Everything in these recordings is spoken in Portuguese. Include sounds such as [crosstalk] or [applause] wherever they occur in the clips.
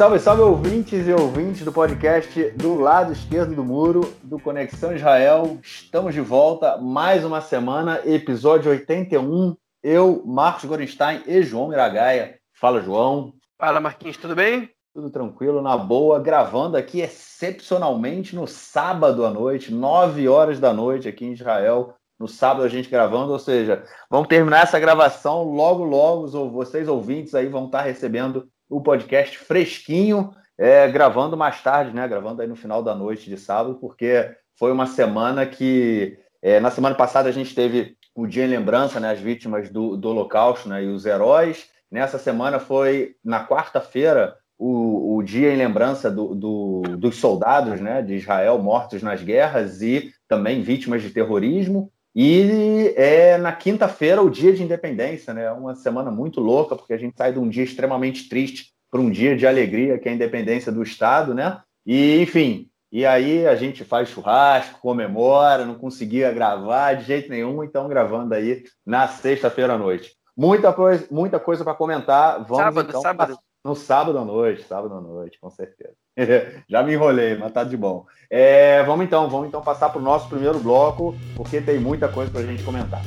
Salve, salve ouvintes e ouvintes do podcast do lado esquerdo do muro do Conexão Israel. Estamos de volta mais uma semana, episódio 81. Eu, Marcos Gorenstein e João Miragaia. Fala, João. Fala, Marquinhos, tudo bem? Tudo tranquilo, na boa, gravando aqui excepcionalmente no sábado à noite, 9 horas da noite aqui em Israel. No sábado a gente gravando, ou seja, vamos terminar essa gravação logo, logo. Vocês ouvintes aí vão estar recebendo o podcast fresquinho, é, gravando mais tarde, né? Gravando aí no final da noite de sábado, porque foi uma semana que. É, na semana passada a gente teve o dia em lembrança, né? As vítimas do, do Holocausto né, e os heróis. Nessa semana foi, na quarta-feira, o, o dia em lembrança do, do, dos soldados né, de Israel mortos nas guerras e também vítimas de terrorismo. E é na quinta-feira o dia de independência, né? Uma semana muito louca, porque a gente sai de um dia extremamente triste para um dia de alegria, que é a independência do Estado, né? E, enfim, e aí a gente faz churrasco, comemora, não conseguia gravar de jeito nenhum, então gravando aí na sexta-feira à noite. Muita coisa, muita coisa para comentar. Vamos, sábado, então, sábado. No sábado à noite, sábado à noite, com certeza. [laughs] Já me enrolei, mas tá de bom. É, vamos então, vamos então passar para o nosso primeiro bloco, porque tem muita coisa para a gente comentar.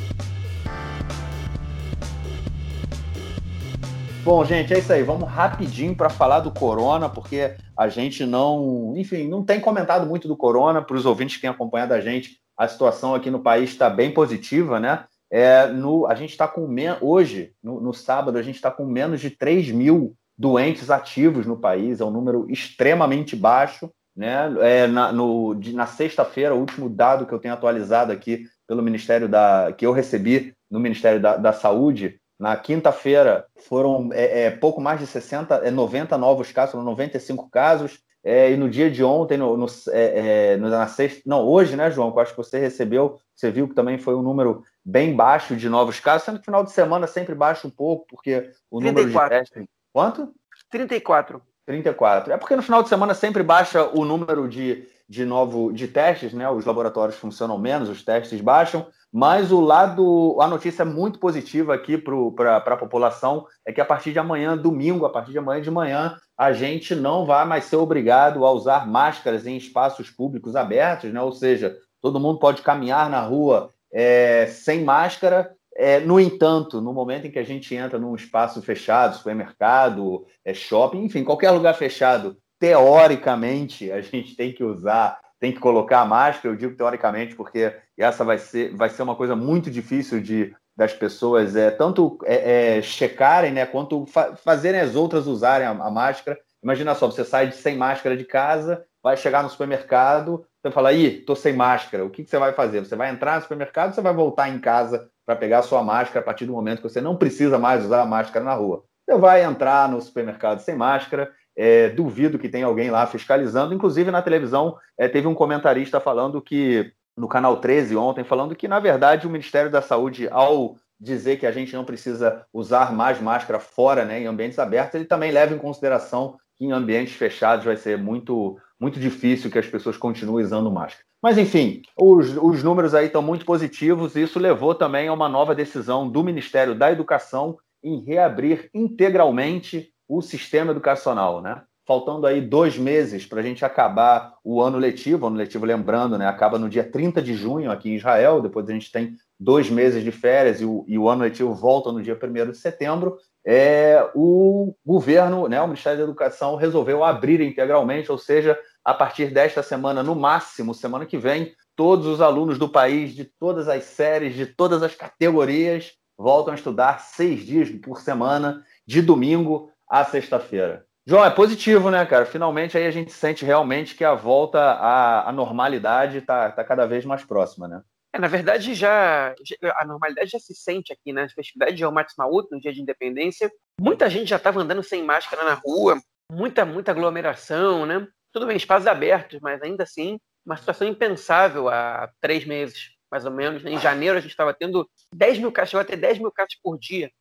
Bom, gente, é isso aí. Vamos rapidinho para falar do corona, porque a gente não, enfim, não tem comentado muito do corona. Para os ouvintes que têm acompanhado a gente, a situação aqui no país está bem positiva, né? É, no, a gente está com hoje, no, no sábado, a gente está com menos de 3 mil doentes ativos no país, é um número extremamente baixo. Né? É, na, no, na sexta-feira, o último dado que eu tenho atualizado aqui pelo Ministério da. que eu recebi no Ministério da, da Saúde, na quinta-feira foram é, é, pouco mais de 60, é, 90 novos casos, foram 95 casos. É, e no dia de ontem, no, no, é, é, na sexta, não, hoje, né, João? Que eu acho que você recebeu, você viu que também foi um número bem baixo de novos casos, sendo que final de semana sempre baixa um pouco, porque o 34. número de testes Quanto? 34. 34. É porque no final de semana sempre baixa o número de, de novo de testes, né? Os laboratórios funcionam menos, os testes baixam, mas o lado, a notícia muito positiva aqui para a população é que a partir de amanhã, domingo, a partir de amanhã de manhã, a gente não vai mais ser obrigado a usar máscaras em espaços públicos abertos, né? Ou seja, todo mundo pode caminhar na rua é, sem máscara é, no entanto, no momento em que a gente entra num espaço fechado, supermercado, é, shopping, enfim, qualquer lugar fechado, teoricamente a gente tem que usar, tem que colocar a máscara. Eu digo teoricamente porque essa vai ser, vai ser uma coisa muito difícil de das pessoas é tanto é, é, checarem, né, quanto fa fazerem as outras usarem a, a máscara. Imagina só, você sai de, sem máscara de casa, vai chegar no supermercado, você fala, ih, tô sem máscara. O que, que você vai fazer? Você vai entrar no supermercado você vai voltar em casa para pegar a sua máscara a partir do momento que você não precisa mais usar a máscara na rua. Você vai entrar no supermercado sem máscara, é, duvido que tenha alguém lá fiscalizando. Inclusive, na televisão, é, teve um comentarista falando que, no canal 13 ontem, falando que, na verdade, o Ministério da Saúde, ao dizer que a gente não precisa usar mais máscara fora, né, em ambientes abertos, ele também leva em consideração que em ambientes fechados vai ser muito, muito difícil que as pessoas continuem usando máscara. Mas, enfim, os, os números aí estão muito positivos. E isso levou também a uma nova decisão do Ministério da Educação em reabrir integralmente o sistema educacional, né? Faltando aí dois meses para a gente acabar o ano letivo, o ano letivo, lembrando, né, acaba no dia 30 de junho aqui em Israel, depois a gente tem dois meses de férias e o, e o ano letivo volta no dia 1 de setembro, é, o governo, né, o Ministério da Educação, resolveu abrir integralmente, ou seja, a partir desta semana, no máximo, semana que vem, todos os alunos do país, de todas as séries, de todas as categorias, voltam a estudar seis dias por semana, de domingo a sexta-feira. João, é positivo, né, cara? Finalmente aí a gente sente realmente que a volta à, à normalidade está tá cada vez mais próxima, né? É, na verdade, já a normalidade já se sente aqui, né? Na festividade de Almaty Maut, no dia de independência, muita gente já estava andando sem máscara na rua, muita, muita aglomeração, né? Tudo bem, espaços abertos, mas ainda assim, uma situação impensável há três meses, mais ou menos. Em janeiro, a gente estava tendo 10 mil casos, chegou a ter 10 mil casos por dia.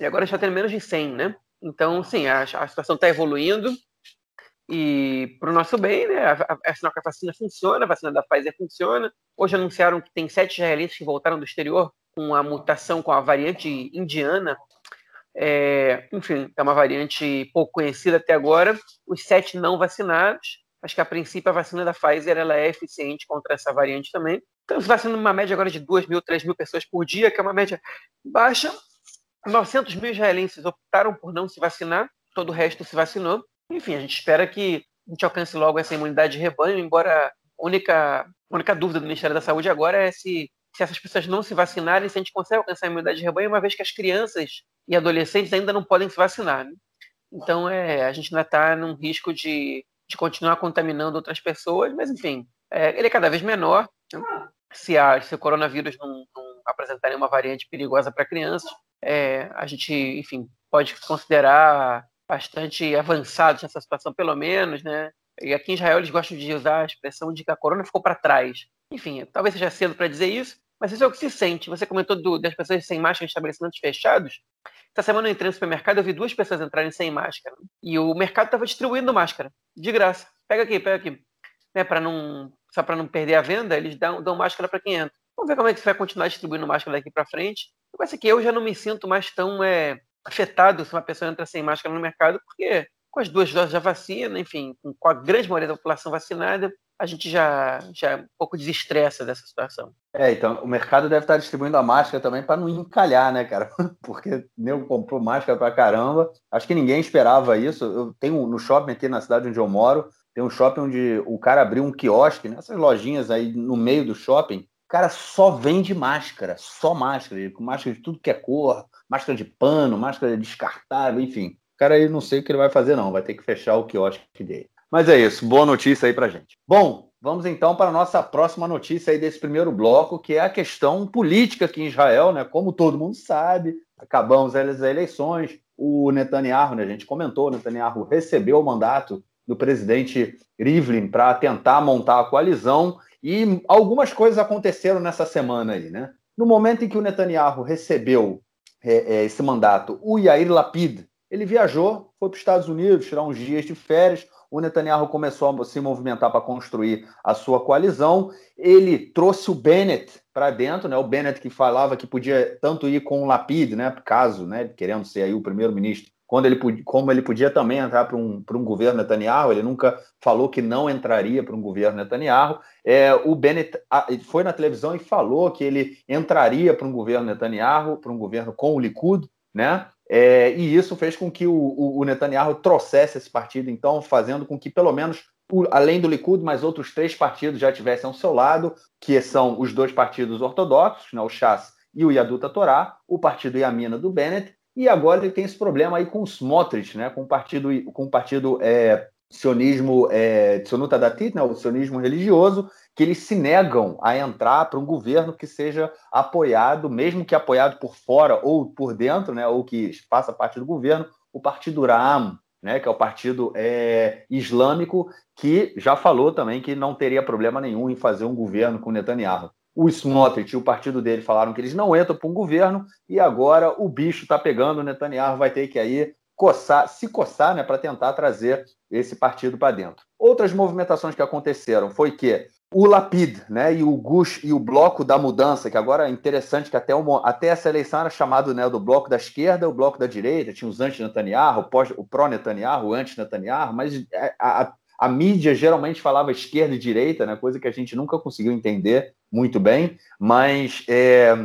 E agora a gente está tendo menos de 100, né? Então, sim, a, a situação está evoluindo. E para o nosso bem, né? É sinal que a vacina funciona, a vacina da Pfizer funciona. Hoje anunciaram que tem sete israelenses que voltaram do exterior com a mutação, com a variante indiana É, enfim, é uma variante pouco conhecida até agora. Os sete não vacinados. Acho que a princípio a vacina da Pfizer ela é eficiente contra essa variante também. Estamos vacinando uma média agora de 2 mil, 3 mil pessoas por dia, que é uma média baixa. 900 mil israelenses optaram por não se vacinar, todo o resto se vacinou. Enfim, a gente espera que a gente alcance logo essa imunidade de rebanho, embora a única, a única dúvida do Ministério da Saúde agora é se, se essas pessoas não se vacinarem, se a gente consegue alcançar a imunidade de rebanho, uma vez que as crianças e adolescentes ainda não podem se vacinar. Né? Então, é, a gente ainda está num risco de, de continuar contaminando outras pessoas, mas enfim, é, ele é cada vez menor. Se, a, se o coronavírus não, não apresentar nenhuma variante perigosa para crianças, é, a gente, enfim, pode considerar bastante avançados nessa situação, pelo menos, né? E aqui em Israel eles gostam de usar a expressão de que a corona ficou para trás. Enfim, talvez seja cedo para dizer isso, mas isso é o que se sente. Você comentou do, das pessoas sem máscara em estabelecimentos fechados. Essa semana eu entrei no supermercado eu vi duas pessoas entrarem sem máscara. E o mercado estava distribuindo máscara, de graça. Pega aqui, pega aqui. Né, para não, só para não perder a venda, eles dão, dão máscara para quem entra. Vamos ver como é que você vai continuar distribuindo máscara daqui para frente. Eu acho que eu já não me sinto mais tão é, afetado se uma pessoa entra sem máscara no mercado, porque com as duas doses da vacina, enfim, com a grande maioria da população vacinada, a gente já, já um pouco desestressa dessa situação. É, então o mercado deve estar distribuindo a máscara também para não encalhar, né, cara? [laughs] Porque nego comprou máscara para caramba. Acho que ninguém esperava isso. Eu tenho no shopping aqui na cidade onde eu moro, tem um shopping onde o cara abriu um quiosque, nessas lojinhas aí no meio do shopping. O cara só vende máscara, só máscara, com máscara de tudo que é cor, máscara de pano, máscara descartável, enfim. O cara aí não sei o que ele vai fazer, não. Vai ter que fechar o quiosque dele. Mas é isso, boa notícia aí pra gente. Bom, vamos então para a nossa próxima notícia aí desse primeiro bloco, que é a questão política aqui em Israel, né? Como todo mundo sabe, acabamos as eleições, o Netanyahu, né, a gente comentou, o Netanyahu recebeu o mandato do presidente Rivlin para tentar montar a coalizão e algumas coisas aconteceram nessa semana aí, né? No momento em que o Netanyahu recebeu é, é, esse mandato, o Yair Lapid, ele viajou, foi para os Estados Unidos tirar uns dias de férias. O Netanyahu começou a se movimentar para construir a sua coalizão. Ele trouxe o Bennett para dentro, né? O Bennett que falava que podia tanto ir com o Lapid, né? Caso, né? Querendo ser aí o primeiro-ministro quando ele, como ele podia também entrar para um, um governo Netanyahu, ele nunca falou que não entraria para um governo Netanyahu. É, o Bennett foi na televisão e falou que ele entraria para um governo Netanyahu, para um governo com o Likud, né? É, e isso fez com que o, o, o, Netanyahu trouxesse esse partido, então, fazendo com que, pelo menos, além do Likud, mais outros três partidos já tivessem ao seu lado, que são os dois partidos ortodoxos, né, o Shas e o Yaduta Torá, o partido Yamina do Bennett, e agora ele tem esse problema aí com os Smotrich, né, com o partido, com o partido é, sionismo é, Tsonuta Datit, né, o sionismo religioso, que eles se negam a entrar para um governo que seja apoiado, mesmo que apoiado por fora ou por dentro, né, ou que faça parte do governo, o partido Ram, né, que é o partido é, islâmico, que já falou também que não teria problema nenhum em fazer um governo com Netanyahu o Smotrich e o partido dele falaram que eles não entram para um governo e agora o bicho está pegando, o Netanyahu vai ter que aí coçar, se coçar né, para tentar trazer esse partido para dentro. Outras movimentações que aconteceram foi que o Lapid né, e o Gush e o Bloco da Mudança, que agora é interessante que até, até essa eleição era chamado né, do Bloco da Esquerda, o Bloco da Direita, tinha os anti-Netanyahu, o pró-Netanyahu, o anti-Netanyahu, mas é, a, a, a mídia geralmente falava esquerda e direita, né, coisa que a gente nunca conseguiu entender muito bem, mas é,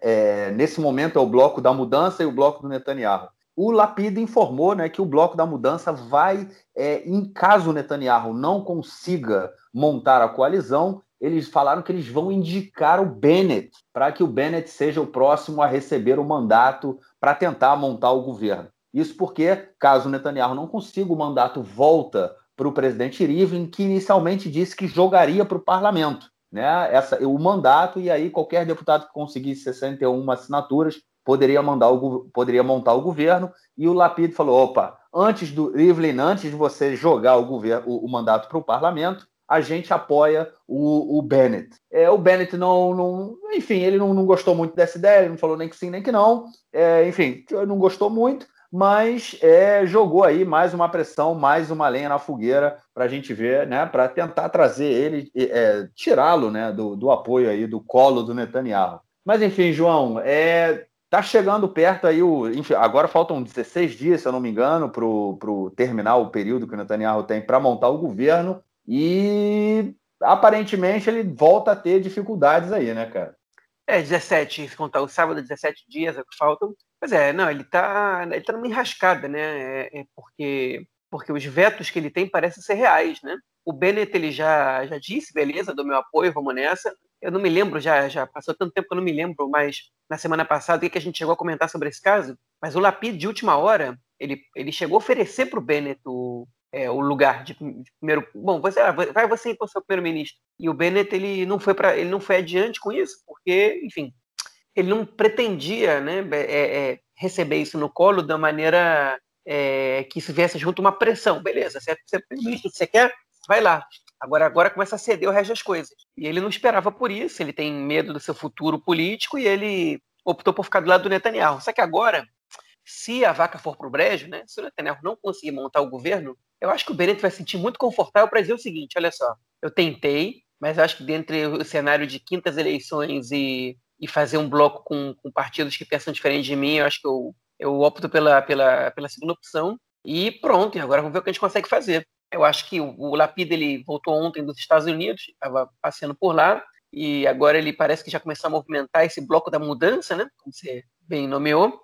é, nesse momento é o bloco da mudança e o bloco do Netanyahu. O Lapid informou né, que o bloco da mudança vai, é, em caso o Netanyahu não consiga montar a coalizão, eles falaram que eles vão indicar o Bennett para que o Bennett seja o próximo a receber o mandato para tentar montar o governo. Isso porque, caso o Netanyahu não consiga, o mandato volta para o presidente Rivlin, que inicialmente disse que jogaria para o parlamento né, essa, o mandato, e aí qualquer deputado que conseguisse 61 assinaturas poderia, mandar o, poderia montar o governo, e o Lapid falou, opa, antes do Rivlin, antes de você jogar o, governo, o, o mandato para o parlamento, a gente apoia o, o Bennett. É, o Bennett não, não enfim, ele não, não, gostou muito dessa ideia, ele não falou nem que sim, nem que não, é, enfim, não gostou muito, mas é, jogou aí mais uma pressão, mais uma lenha na fogueira para a gente ver, né, para tentar trazer ele, é, tirá-lo né, do, do apoio aí, do colo do Netanyahu. Mas enfim, João, é, Tá chegando perto aí o. Enfim, agora faltam 16 dias, se eu não me engano, para terminar o período que o Netanyahu tem para montar o governo. E aparentemente ele volta a ter dificuldades aí, né, cara? É, 17, se contar o sábado, 17 dias é que faltam. Mas é, não, ele tá, ele tá numa enrascada, né? É, é porque, porque os vetos que ele tem parecem ser reais, né? O Bennett ele já, já disse, beleza, do meu apoio, vamos nessa. Eu não me lembro, já, já passou tanto tempo que eu não me lembro, mas na semana passada o que a gente chegou a comentar sobre esse caso. Mas o Lapid, de última hora, ele, ele chegou a oferecer para o Bennett o, é, o lugar de, de, primeiro. Bom, você, ah, vai você então ser primeiro-ministro. E o Bennett ele não foi para ele não foi adiante com isso, porque, enfim, ele não pretendia, né, é, é, receber isso no colo da maneira é, que isso viesse junto uma pressão. Beleza, você, você é você quer, vai lá. Agora, agora começa a ceder o resto das coisas. E ele não esperava por isso. Ele tem medo do seu futuro político e ele optou por ficar do lado do Netanyahu. Só que agora, se a vaca for para o brejo, né, se o Netanyahu não conseguir montar o governo, eu acho que o Bennett vai se sentir muito confortável para dizer o seguinte: olha só, eu tentei, mas acho que dentre o cenário de quintas eleições e, e fazer um bloco com, com, partidos que pensam diferente de mim, eu acho que eu, eu opto pela, pela, pela segunda opção. E pronto, e agora vamos ver o que a gente consegue fazer. Eu acho que o, o Lapid ele voltou ontem dos Estados Unidos, estava passeando por lá, e agora ele parece que já começou a movimentar esse bloco da mudança, né? Como você bem nomeou,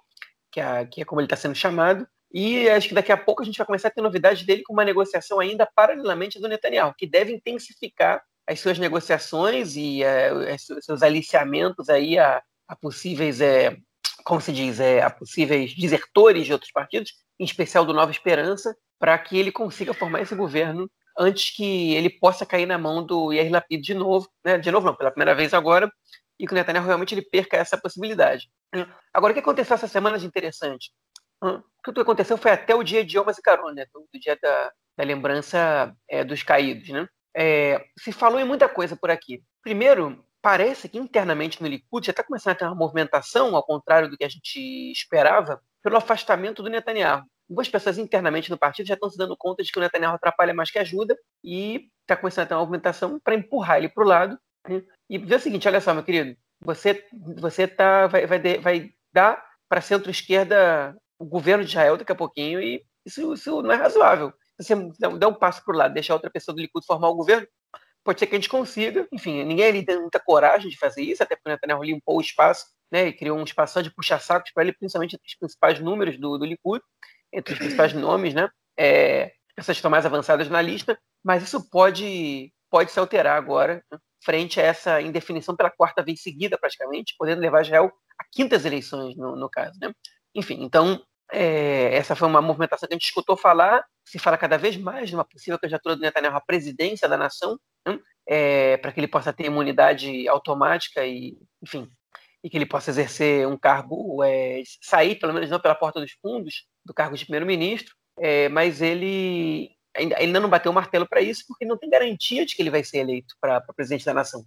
que é, que é como ele está sendo chamado. E acho que daqui a pouco a gente vai começar a ter novidades dele com uma negociação ainda paralelamente do Netanyahu, que deve intensificar as suas negociações e uh, seus aliciamentos aí a, a possíveis, é, como se diz, é, a possíveis desertores de outros partidos, em especial do Nova Esperança, para que ele consiga formar esse governo antes que ele possa cair na mão do Yair Lapid de novo, né? de novo não, pela primeira vez agora, e que o Netanyahu realmente ele perca essa possibilidade. Agora, o que aconteceu essa semana de interessante? O que aconteceu foi até o dia de Yom HaZikaron, né? do, dia da, da lembrança é, dos caídos. Né? É, se falou em muita coisa por aqui. Primeiro, parece que internamente no Likud já está começando a ter uma movimentação, ao contrário do que a gente esperava, pelo afastamento do Netanyahu. Algumas pessoas internamente no partido já estão se dando conta de que o Netanyahu atrapalha mais que ajuda e está começando a ter uma movimentação para empurrar ele para o lado. Né? E dizer o seguinte, olha só, meu querido, você, você tá, vai, vai, vai dar para centro-esquerda o governo de Israel daqui a pouquinho e isso, isso não é razoável. Se você der um passo para o lado, deixar outra pessoa do Likud formar o governo, pode ser que a gente consiga. Enfim, ninguém ali tem muita coragem de fazer isso, até porque o Netanyahu limpou o espaço né, e criou um espaço de puxa-sacos para ele, principalmente entre os principais números do, do Likud, entre os principais [laughs] nomes, né? É, pessoas que estão mais avançadas na lista, mas isso pode, pode se alterar agora, né, frente a essa indefinição pela quarta vez seguida, praticamente, podendo levar Israel a quintas eleições, no, no caso. Né? Enfim, então, é, essa foi uma movimentação que a gente escutou falar, se fala cada vez mais de uma possível candidatura do Netanyahu à presidência da nação, né? é, para que ele possa ter imunidade automática e, enfim, e que ele possa exercer um cargo, é, sair, pelo menos não pela porta dos fundos, do cargo de primeiro-ministro, é, mas ele ainda, ainda não bateu o martelo para isso, porque não tem garantia de que ele vai ser eleito para presidente da nação.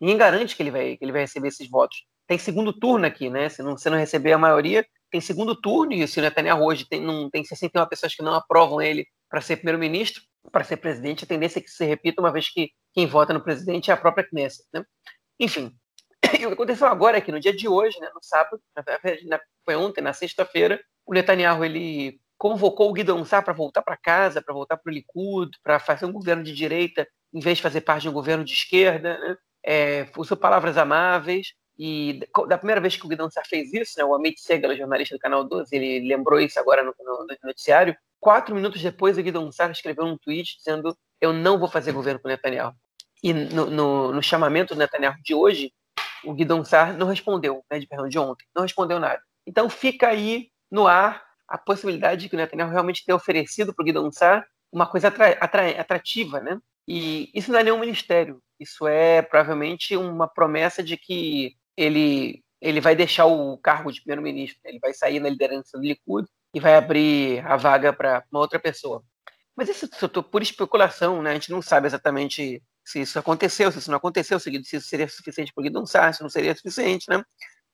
Ninguém garante que ele vai, que ele vai receber esses votos. Tem segundo turno aqui, né? Se não, se não receber a maioria, tem segundo turno, e se o Netanyahu hoje tem, não, tem 61 pessoas que não aprovam ele para ser primeiro-ministro, para ser presidente, a tendência é que se repita, uma vez que quem vota no presidente é a própria Knesset. Né? Enfim, [coughs] o que aconteceu agora é que no dia de hoje, né, no sábado, na, foi ontem, na sexta-feira, o Netanyahu ele convocou o Guidon Sá para voltar para casa, para voltar para o Likud, para fazer um governo de direita, em vez de fazer parte de um governo de esquerda. Né? É, usou palavras amáveis, e da primeira vez que o Guidão fez isso, né, o Amit Segal, jornalista do Canal 12, ele lembrou isso agora no, no, no noticiário. Quatro minutos depois, o Guidão Sá escreveu um tweet dizendo: Eu não vou fazer governo com o Netanyahu. E no, no, no chamamento do Netanyahu de hoje, o Guidão Sá não respondeu, né, de perdão, de ontem, não respondeu nada. Então fica aí no ar a possibilidade de que o Netanyahu realmente tenha oferecido para o Guidão Sá uma coisa atra, atra, atrativa, né? E isso não é nenhum ministério, isso é provavelmente uma promessa de que ele, ele vai deixar o cargo de primeiro-ministro, ele vai sair na liderança do Likud e vai abrir a vaga para uma outra pessoa. Mas isso, isso por especulação, né? A gente não sabe exatamente se isso aconteceu, se isso não aconteceu, se isso seria suficiente para o Guidon Sá, se não seria suficiente, né?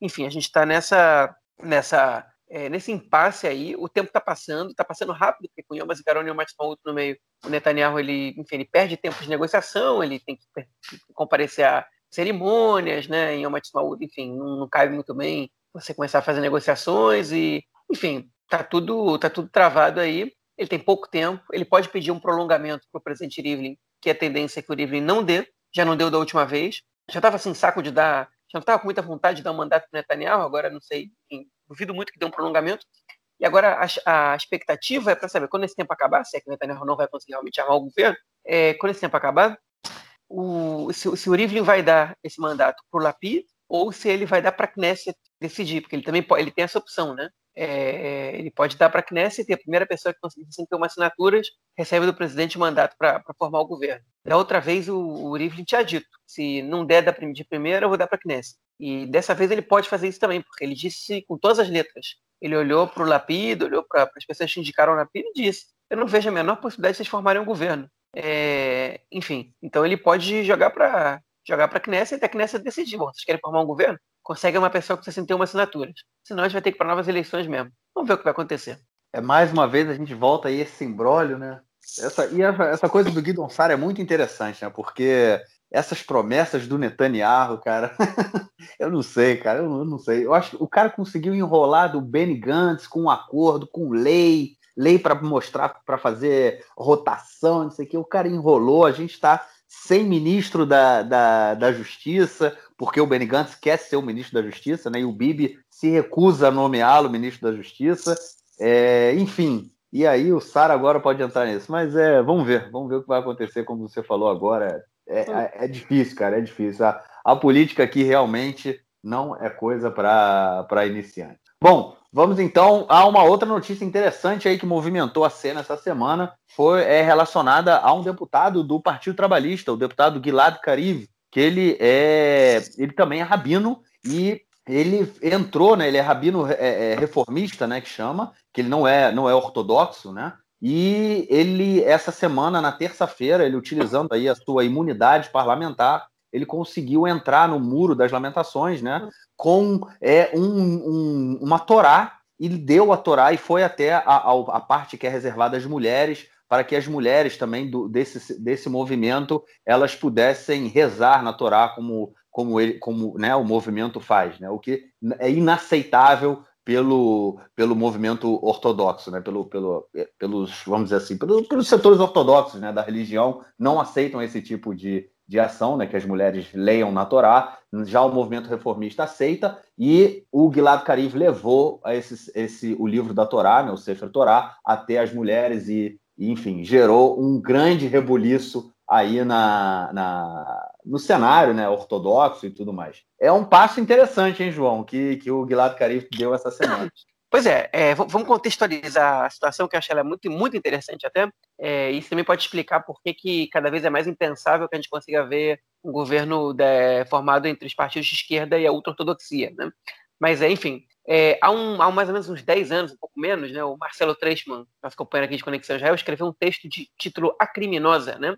Enfim, a gente está nessa, nessa, é, nesse impasse aí, o tempo está passando, está passando rápido, porque com o Yom Zikaron e o Matis no meio, o Netanyahu, ele, enfim, ele perde tempo de negociação, ele tem que comparecer a cerimônias, né, em Yom enfim, não, não cabe muito bem você começar a fazer negociações e, enfim, tá tudo, tá tudo travado aí. Ele tem pouco tempo, ele pode pedir um prolongamento para o presidente Rivlin, que a tendência é que o Rivlin não dê, já não deu da última vez. Já estava assim, saco de dar, já não estava com muita vontade de dar um mandato para Netanyahu, agora não sei, enfim, duvido muito que dê um prolongamento. E agora a, a expectativa é para saber, quando esse tempo acabar, se é que Netanyahu não vai conseguir realmente armar o governo, é, quando esse tempo acabar, o, se, se o Rivlin vai dar esse mandato para o Lapid ou se ele vai dar para a Knesset decidir, porque ele também pode, ele tem essa opção, né? É, ele pode dar para a Knesset e a primeira pessoa que conseguir 51 assinaturas recebe do presidente o mandato para formar o governo. Da outra vez, o, o Rivlin tinha dito, se não der de primeira, eu vou dar para a Knesset. E dessa vez ele pode fazer isso também, porque ele disse com todas as letras. Ele olhou para o Lapid, olhou para as pessoas que indicaram o Lapid e disse, eu não vejo a menor possibilidade de vocês formarem um governo. É, enfim, então ele pode jogar para jogar para a Knesset até a Knesset decidir. Bom, vocês querem formar um governo? consegue uma pessoa com 61 assinaturas. Senão a gente vai ter que ir para novas eleições mesmo. Vamos ver o que vai acontecer. É mais uma vez a gente volta aí esse embrólio, né? Essa, e essa, essa coisa do Guidon Sara é muito interessante, né? Porque essas promessas do Netanyahu, cara, [laughs] eu não sei, cara, eu não, eu não, sei. Eu acho que o cara conseguiu enrolar do Benny Gantz com um acordo, com lei, lei para mostrar, para fazer rotação, não sei o que. O cara enrolou, a gente está sem ministro da, da, da Justiça, porque o Benny Gantz quer ser o ministro da Justiça, né? E o Bibi se recusa a nomeá-lo ministro da Justiça. É, enfim, e aí o Sara agora pode entrar nisso. Mas é, vamos ver, vamos ver o que vai acontecer, como você falou agora. É, é, é difícil, cara, é difícil. A, a política aqui realmente não é coisa para iniciante. Bom, Vamos então a uma outra notícia interessante aí que movimentou a cena essa semana, foi é relacionada a um deputado do Partido Trabalhista, o deputado Gilad Kariv, que ele é ele também é rabino e ele entrou, né? Ele é rabino é, é, reformista, né? Que chama, que ele não é não é ortodoxo, né? E ele essa semana, na terça-feira, ele utilizando aí a sua imunidade parlamentar, ele conseguiu entrar no muro das lamentações, né? Com é, um, um, uma Torá, e deu a Torá e foi até a, a, a, parte que é reservada às mulheres, para que as mulheres também do, desse, desse movimento elas pudessem rezar na Torá como, como, ele, como né, o movimento faz, né? O que é inaceitável pelo, pelo movimento ortodoxo, né? pelo, pelo, pelos, vamos dizer assim, pelos, pelos setores ortodoxos né? da religião, não aceitam esse tipo de, de ação, né, que as mulheres leiam na Torá, já o movimento reformista aceita, e o Gilad Kariv levou esse, esse, o livro da Torá, né, o Sefer Torá, até as mulheres e, enfim, gerou um grande rebuliço aí na, na, no cenário né, ortodoxo e tudo mais. É um passo interessante, hein, João, que, que o Gilad Kariv deu essa semana. [laughs] Pois é, é, vamos contextualizar a situação que eu acho ela muito, muito interessante até. É, isso também pode explicar por que, que cada vez é mais impensável que a gente consiga ver um governo de, né, formado entre os partidos de esquerda e a ultra-ortodoxia. Né? Mas, é, enfim, é, há, um, há mais ou menos uns 10 anos, um pouco menos, né, o Marcelo Treisman, nosso companheiro aqui de Conexão Israel, escreveu um texto de título A Criminosa. Né?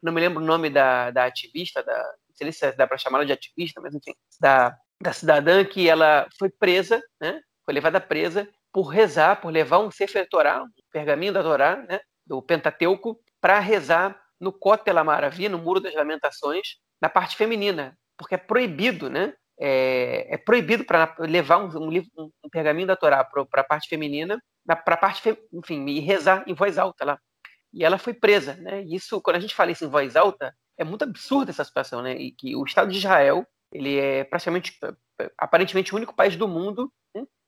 Não me lembro o nome da, da ativista, da, não sei se dá para chamá-la de ativista, mas enfim, da, da cidadã que ela foi presa, né? Foi levada presa por rezar, por levar um Sefer Torá, um pergaminho da Torá, né, do Pentateuco, para rezar no Kotel Amaravi, no Muro das Lamentações, na parte feminina, porque é proibido, né? É, é proibido para levar um, um, livro, um, pergaminho da Torá para a parte feminina, para a parte, enfim, e rezar em voz alta lá. E ela foi presa, né? Isso, quando a gente fala isso em voz alta, é muito absurda essa situação, né? E que o Estado de Israel, ele é praticamente, aparentemente, o único país do mundo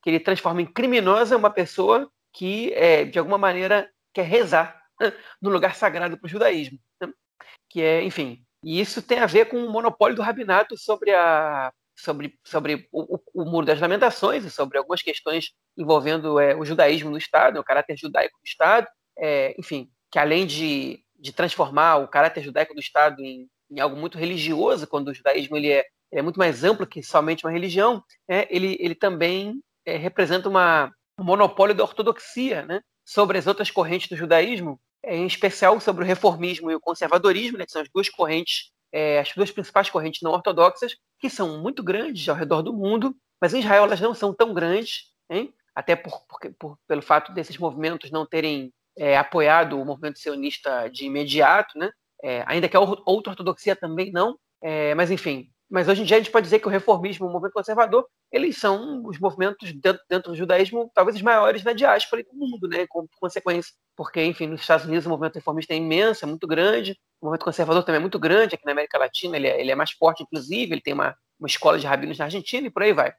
que ele transforma em criminosa uma pessoa que, é, de alguma maneira, quer rezar né, no lugar sagrado para o judaísmo. Né? Que é, enfim, e isso tem a ver com o monopólio do rabinato sobre a sobre, sobre o, o, Muro das Lamentações e sobre algumas questões envolvendo é, o judaísmo no Estado, o caráter judaico do Estado, é, enfim, que além de, de transformar o caráter judaico do Estado em, em algo muito religioso, quando o judaísmo ele é, ele é muito mais amplo que somente uma religião, é, ele, ele também é, representa uma, um monopólio da ortodoxia né, sobre as outras correntes do judaísmo, é, em especial sobre o reformismo e o conservadorismo, né, que são as duas correntes, é, as duas principais correntes não ortodoxas, que são muito grandes ao redor do mundo, mas em Israel elas não são tão grandes, hein? até por, por, por, pelo fato desses movimentos não terem é, apoiado o movimento sionista de imediato, né? É, ainda que a outra ortodoxia também não, é, mas enfim, mas hoje em dia a gente pode dizer que o reformismo e o movimento conservador, eles são os movimentos dentro, dentro do judaísmo, talvez os maiores na diáspora do mundo, né, com consequência. Porque, enfim, nos Estados Unidos o movimento reformista é imenso, é muito grande, o movimento conservador também é muito grande, aqui na América Latina ele é, ele é mais forte, inclusive, ele tem uma, uma escola de rabinos na Argentina e por aí vai.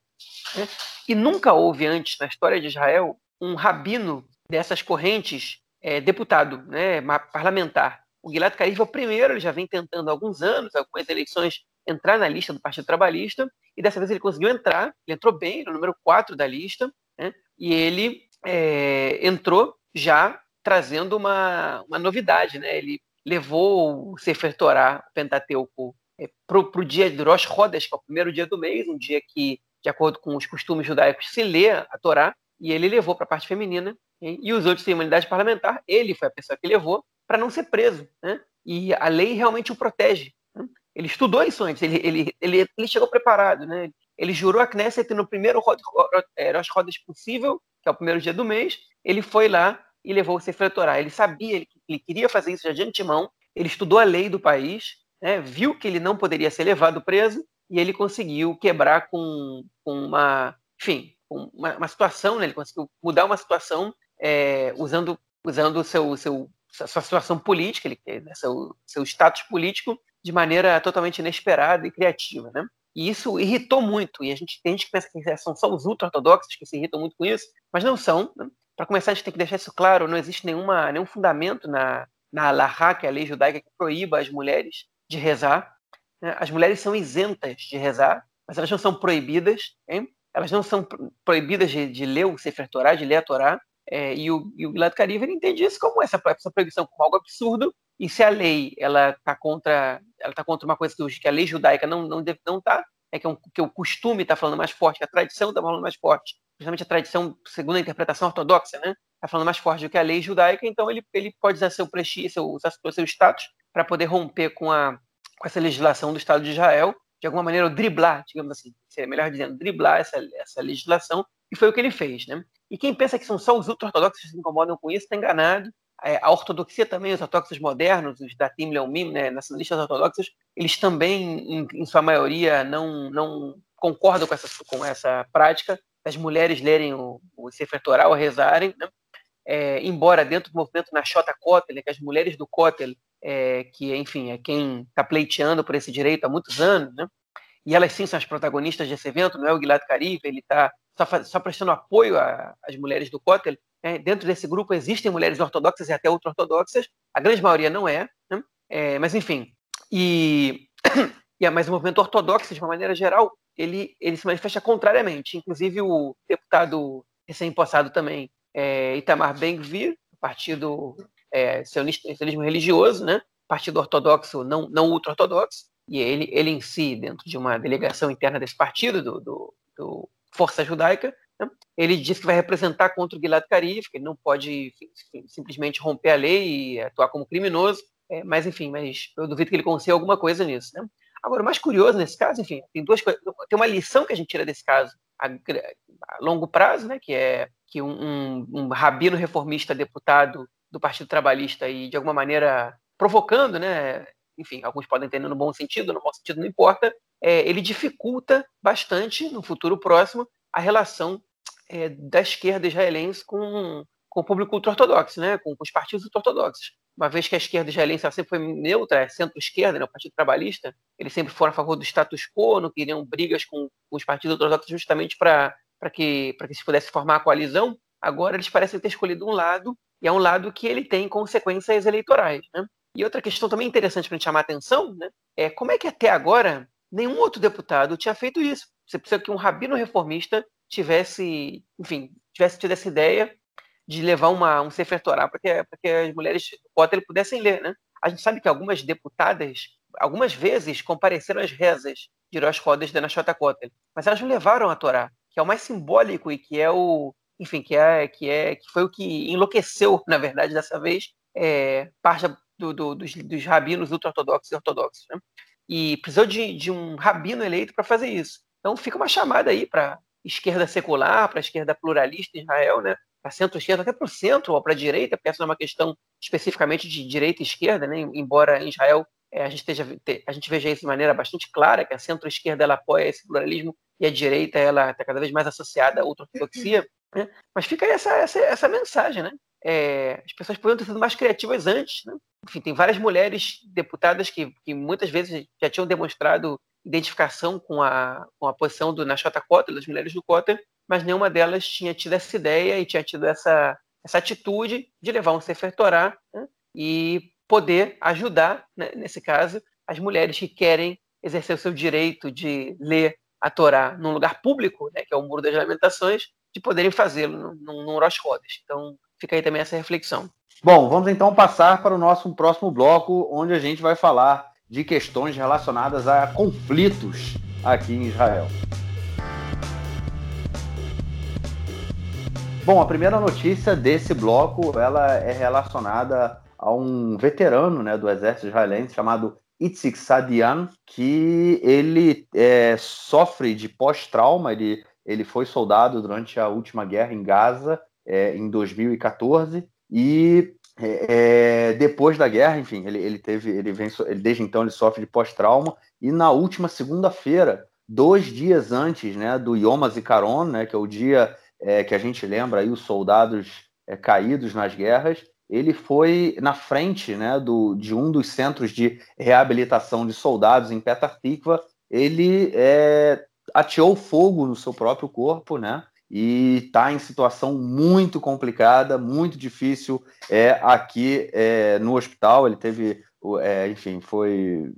Né? E nunca houve antes, na história de Israel, um rabino dessas correntes é, deputado, né, parlamentar. O Gilad Karif é o primeiro, ele já vem tentando há alguns anos, algumas eleições, entrar na lista do Partido Trabalhista, e dessa vez ele conseguiu entrar, ele entrou bem, no número 4 da lista, né, e ele é, entrou já trazendo uma, uma novidade, né, ele levou o Sefer Torah, o Pentateuco, é, para o dia de Rosh Chodesh, que é o primeiro dia do mês, um dia que, de acordo com os costumes judaicos, se lê a Torá, e ele levou para a parte feminina, e os outros têm imunidade parlamentar, ele foi a pessoa que levou, para não ser preso. Né? E a lei realmente o protege. Ele estudou isso antes, ele, ele, ele, ele chegou preparado. Né? Ele jurou a Knesset no primeiro é, Rosh Rodas possível, que é o primeiro dia do mês, ele foi lá e levou o Sefer Torah. Ele sabia, ele, ele queria fazer isso já de antemão, ele estudou a lei do país, né? viu que ele não poderia ser levado preso, e ele conseguiu quebrar com, com uma, enfim, uma, uma situação, né? ele conseguiu mudar uma situação é, usando usando o seu, seu sua situação política, ele, né, seu, seu status político, de maneira totalmente inesperada e criativa, né? E isso irritou muito, e a gente tem gente que pensa que são só os ultra-ortodoxos que se irritam muito com isso, mas não são. Né? Para começar, a gente tem que deixar isso claro, não existe nenhuma, nenhum fundamento na, na Alahá, que é a lei judaica que proíba as mulheres de rezar. Né? As mulheres são isentas de rezar, mas elas não são proibidas, hein? elas não são proibidas de, de ler o Sefer Torah, de ler a Torá, é, e, o, e o Gilad Karif ele entende isso como essa, essa proibição como algo absurdo. E se a lei ela está contra ela tá contra uma coisa que, a lei judaica não não deve não tá, é que, é um, que o costume está falando mais forte, que a tradição está falando mais forte, principalmente a tradição segundo a interpretação ortodoxa, né? Está falando mais forte do que a lei judaica. Então ele ele pode usar seu prestígio, seu, usar seu status para poder romper com a com essa legislação do Estado de Israel de alguma maneira, ou driblar, digamos assim, seria melhor dizendo, driblar essa, essa legislação, e foi o que ele fez. Né? E quem pensa que são só os ultra-ortodoxos que se incomodam com isso está enganado. É, a ortodoxia também, os ortodoxos modernos, os da Tim Leumim, né, nacionalistas ortodoxos, eles também, em, em, sua maioria, não, não concordam com essa, com essa prática das mulheres lerem o, o Sefer Torah ou rezarem, né? é, embora dentro do movimento Nashota Kotel, que as mulheres do Kotel, é, que, enfim, é quem está pleiteando por esse direito há muitos anos, né? e elas sim são as protagonistas desse evento, não é o Gilad Karif, ele está só, só prestando apoio às mulheres do Kotel. É, dentro desse grupo existem mulheres ortodoxas e até ultra-ortodoxas, a grande maioria não é, né? é mas enfim. E, [coughs] e mas o movimento ortodoxo, de uma maneira geral, ele, ele se manifesta contrariamente. Inclusive o deputado recém-impossado também, é, Itamar Ben-Gvir, partido é, sionismo religioso, né? partido ortodoxo não, não ultra-ortodoxo, e ele, ele em si, dentro de uma delegação interna desse partido, do, do, do Força Judaica, né? ele diz que vai representar contra o Gilad Karif, que ele não pode simplesmente romper a lei e atuar como criminoso, é, mas enfim, mas eu duvido que ele consiga alguma coisa nisso. Né? Agora, o mais curioso nesse caso, enfim, tem duas coisas, tem uma lição que a gente tira desse caso a, a longo prazo, né, que é que um, um, um rabino reformista deputado do Partido Trabalhista e de alguma maneira provocando, né, enfim, alguns podem entender no bom sentido, no mau sentido não importa, é, ele dificulta bastante, no futuro próximo, a relação é, da esquerda israelense com, com o público ultra-ortodoxo, né, com, com, os partidos ultra-ortodoxos. Uma vez que a esquerda israelense sempre foi neutra, é centro-esquerda, né, o Partido Trabalhista, eles sempre foram a favor do status quo, não queriam brigas com, com os partidos ultra-ortodoxos justamente para que, que se pudesse formar a coalizão. Agora eles parecem ter escolhido um lado, e é um lado que ele tem consequências eleitorais. Né? E outra questão também interessante para a gente chamar atenção né, é como é que até agora nenhum outro deputado tinha feito isso. Você precisa que um rabino reformista tivesse, enfim, tivesse tido essa ideia de levar uma, um Sefer Torah para que, que as mulheres do Kotel pudessem ler, né? A gente sabe que algumas deputadas, algumas vezes, compareceram às rezas de Rosh Chodesh da Nashota Kotel, mas elas não levaram a Torá, que é o mais simbólico e que é o, enfim, que é que é que foi o que enlouqueceu, na verdade, dessa vez, é, parte do, do, dos, dos, rabinos ultra-ortodoxos e ortodoxos. Né? E precisou de, de um rabino eleito para fazer isso. Então fica uma chamada aí para esquerda secular, para a esquerda pluralista em Israel, né? para centro-esquerda, até para o centro ou para a direita, porque essa não é uma questão especificamente de direita e esquerda, né? embora em Israel é, a, gente esteja, a gente veja isso de maneira bastante clara, que a centro-esquerda apoia esse pluralismo e a direita ela está cada vez mais associada à ultra-ortodoxia. Né? Mas fica essa, essa, essa mensagem, né? É, as pessoas poderiam ter sido mais criativas antes. Né? Enfim, tem várias mulheres deputadas que, que muitas vezes já tinham demonstrado identificação com a, com a posição do Nachota Cotter, das mulheres do Cotter, mas nenhuma delas tinha tido essa ideia e tinha tido essa, essa atitude de levar um Sefer Torah né? e poder ajudar, né, nesse caso, as mulheres que querem exercer o seu direito de ler a Torá num lugar público, né, que é o Muro das Lamentações, de poderem fazê-lo num, num Rosh. Então, fica aí também essa reflexão. Bom, vamos então passar para o nosso próximo bloco, onde a gente vai falar de questões relacionadas a conflitos aqui em Israel. Bom, a primeira notícia desse bloco, ela é relacionada a um veterano né, do exército israelense chamado Itzik Sadian, que ele é, sofre de pós-trauma, ele, ele foi soldado durante a última guerra em Gaza, é, em 2014, e é, é, depois da guerra, enfim, ele, ele teve, ele vem, ele, desde então ele sofre de pós-trauma, e na última segunda-feira, dois dias antes né, do Yom HaZikaron, né, que é o dia é, que a gente lembra aí os soldados é, caídos nas guerras, ele foi na frente né, do, de um dos centros de reabilitação de soldados em Petah Tikva, ele é, ateou fogo no seu próprio corpo, né? E está em situação muito complicada, muito difícil é, aqui é, no hospital. Ele teve, é, enfim, foi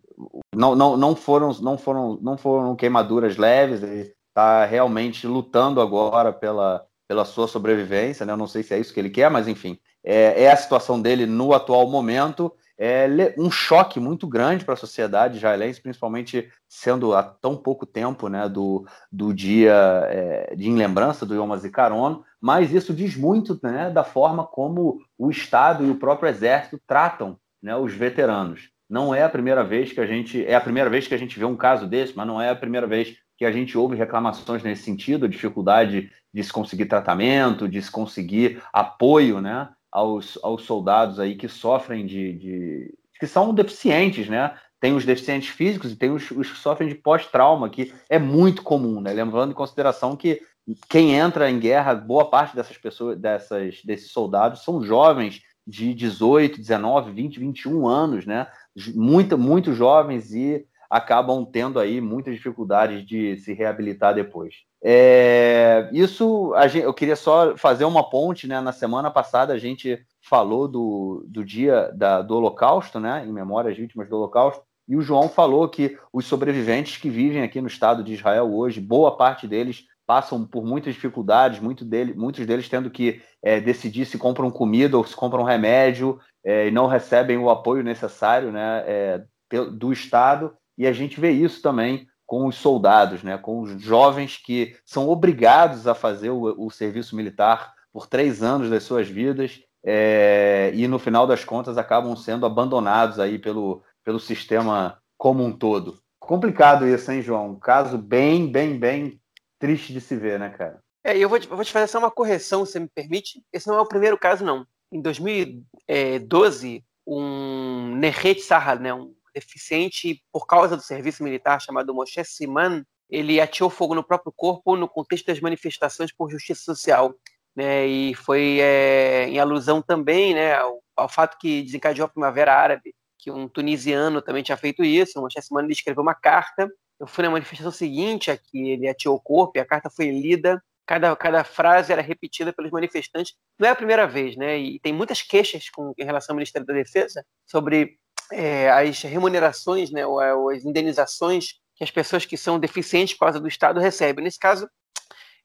não, não, não foram não foram não foram queimaduras leves. Ele está realmente lutando agora pela pela sua sobrevivência, né? Eu não sei se é isso que ele quer, mas enfim, é, é a situação dele no atual momento. É um choque muito grande para a sociedade israelense, principalmente sendo há tão pouco tempo né, do, do dia é, de em lembrança do Yom HaZikaron, mas isso diz muito né, da forma como o Estado e o próprio Exército tratam né, os veteranos. Não é a primeira vez que a gente é a primeira vez que a gente vê um caso desse, mas não é a primeira vez que a gente ouve reclamações nesse sentido, dificuldade de se conseguir tratamento, de se conseguir apoio, né? Aos, aos soldados aí que sofrem de, de que são deficientes, né? Tem os deficientes físicos e tem os, os que sofrem de pós-trauma, que é muito comum, né? Lembrando em consideração que quem entra em guerra, boa parte dessas pessoas, dessas, desses soldados, são jovens de 18, 19, 20, 21 anos, né? Muito, muito jovens e acabam tendo aí muitas dificuldades de se reabilitar depois. É, isso, gente, eu queria só fazer uma ponte, né? Na semana passada a gente falou do, do dia da, do Holocausto, né? Em memória às vítimas do Holocausto. E o João falou que os sobreviventes que vivem aqui no Estado de Israel hoje, boa parte deles passam por muitas dificuldades, muito dele, muitos deles tendo que é, decidir se compram comida ou se compram remédio é, e não recebem o apoio necessário né, é, do Estado. E a gente vê isso também com os soldados, né, com os jovens que são obrigados a fazer o, o serviço militar por três anos das suas vidas é, e no final das contas acabam sendo abandonados aí pelo, pelo sistema como um todo. Complicado isso, hein, João? Um caso bem, bem, bem triste de se ver, né, cara? É, eu vou te, vou te fazer só uma correção, se me permite. Esse não é o primeiro caso, não. Em 2012, um Nehet Sahar, né, um deficiente por causa do serviço militar chamado Moshe Siman, ele ateou fogo no próprio corpo no contexto das manifestações por justiça social. Né, e foi é, em alusão também né, ao, ao, fato que desencadeou a Primavera Árabe, que um tunisiano também tinha feito isso. O Moshe Siman escreveu uma carta. Eu fui na manifestação seguinte, aqui ele ateou o corpo, e a carta foi lida cada, cada frase era repetida pelos manifestantes. Não é a primeira vez, né? E tem muitas queixas com, em relação ao Ministério da Defesa sobre é, as remunerações, né, ou, ou, as indenizações que as pessoas que são deficientes por causa do Estado recebem. Nesse caso,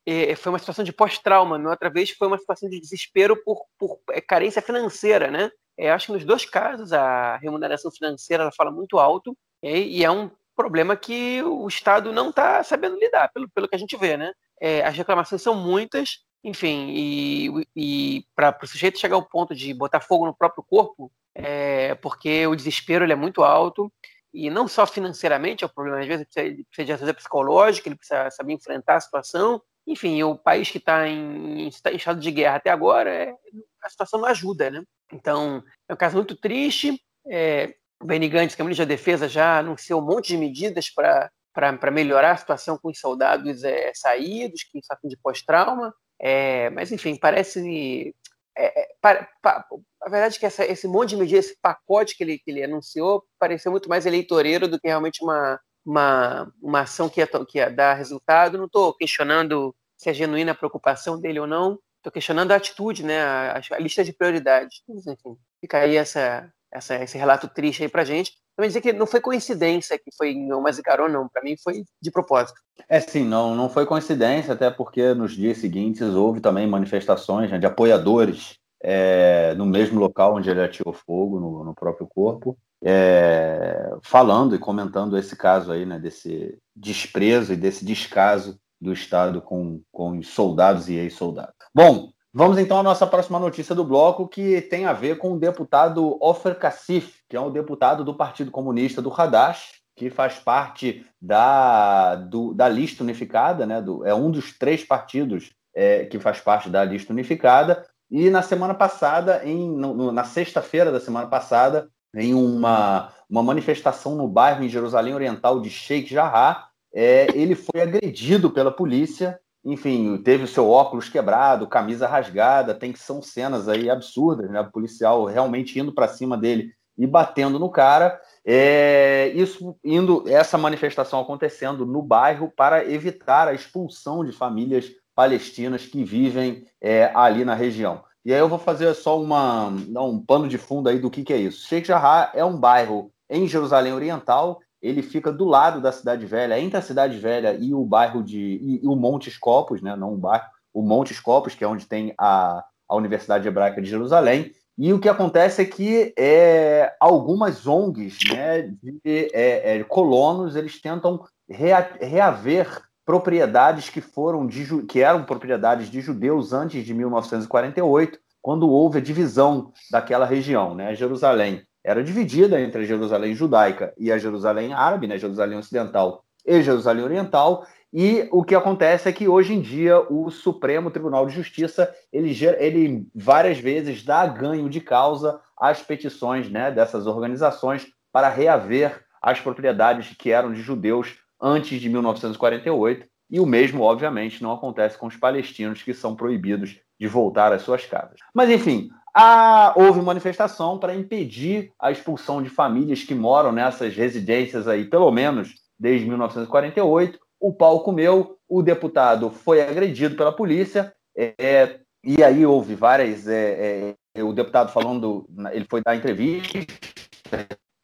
é, foi uma situação de pós-trauma, na outra vez foi uma situação de desespero por, por é, carência financeira, né? É, acho que nos dois casos a remuneração financeira ela fala muito alto é, e é um problema que o Estado não está sabendo lidar, pelo, pelo que a gente vê, né? É, as reclamações são muitas, enfim, e, e para o sujeito chegar ao ponto de botar fogo no próprio corpo, é, porque o desespero ele é muito alto e não só financeiramente é o problema, às vezes ele precisa, de ajuda psicológica, ele precisa saber enfrentar a situação. Enfim, o país que está em, em, estado de guerra até agora, é, a situação não ajuda, né? Então, é um caso muito triste. É, o Benny Gantz, que é o ministro da Defesa, já anunciou um monte de medidas para melhorar a situação com os soldados é, saídos, que sofrem de pós-trauma. É, mas, enfim, parece. É, é pa, pa, a verdade é que essa, esse monte de medidas, esse pacote que ele, que ele anunciou, pareceu muito mais eleitoreiro do que realmente uma, uma, uma ação que ia, que ia dar resultado. Não estou questionando se é genuína a preocupação dele ou não, estou questionando a atitude, né, a, a, lista de prioridades. Enfim, fica aí essa, essa, esse relato triste aí para gente. Também dizer que não foi coincidência que foi em Omazicarô, não. Para mim foi de propósito. É sim, não, não foi coincidência, até porque nos dias seguintes houve também manifestações né, de apoiadores é, no mesmo local onde ele atirou fogo, no, no próprio corpo, é, falando e comentando esse caso aí, né, desse desprezo e desse descaso do Estado com, com os soldados e ex-soldados. Bom, Vamos então à nossa próxima notícia do bloco, que tem a ver com o deputado Ofer Kassif, que é um deputado do Partido Comunista do Hadash, que faz parte da, do, da lista unificada, né, do, é um dos três partidos é, que faz parte da lista unificada. E na semana passada, em, no, na sexta-feira da semana passada, em uma, uma manifestação no bairro em Jerusalém Oriental de Sheikh Jarrah, é, ele foi agredido pela polícia enfim, teve o seu óculos quebrado, camisa rasgada, tem que são cenas aí absurdas, né? O policial realmente indo para cima dele e batendo no cara. É, isso indo, essa manifestação acontecendo no bairro para evitar a expulsão de famílias palestinas que vivem é, ali na região. E aí eu vou fazer só uma, um pano de fundo aí do que, que é isso. Sheikh Jarrah é um bairro em Jerusalém Oriental ele fica do lado da Cidade Velha, entre a Cidade Velha e o bairro de. e, e o Montes Copos, né? não o bairro, o Montes Copos, que é onde tem a, a Universidade Hebraica de Jerusalém. E o que acontece é que é, algumas ONGs né, de é, é, colonos eles tentam rea, reaver propriedades que foram de, que eram propriedades de judeus antes de 1948, quando houve a divisão daquela região, né? Jerusalém era dividida entre a Jerusalém judaica e a Jerusalém árabe, né, Jerusalém ocidental e Jerusalém oriental. E o que acontece é que hoje em dia o Supremo Tribunal de Justiça ele, ele várias vezes dá ganho de causa às petições né, dessas organizações para reaver as propriedades que eram de judeus antes de 1948. E o mesmo, obviamente, não acontece com os palestinos que são proibidos de voltar às suas casas. Mas, enfim, ah, houve manifestação para impedir a expulsão de famílias que moram nessas residências aí, pelo menos desde 1948. O pau comeu, o deputado foi agredido pela polícia, é, e aí houve várias. É, é, o deputado falando, ele foi dar entrevista,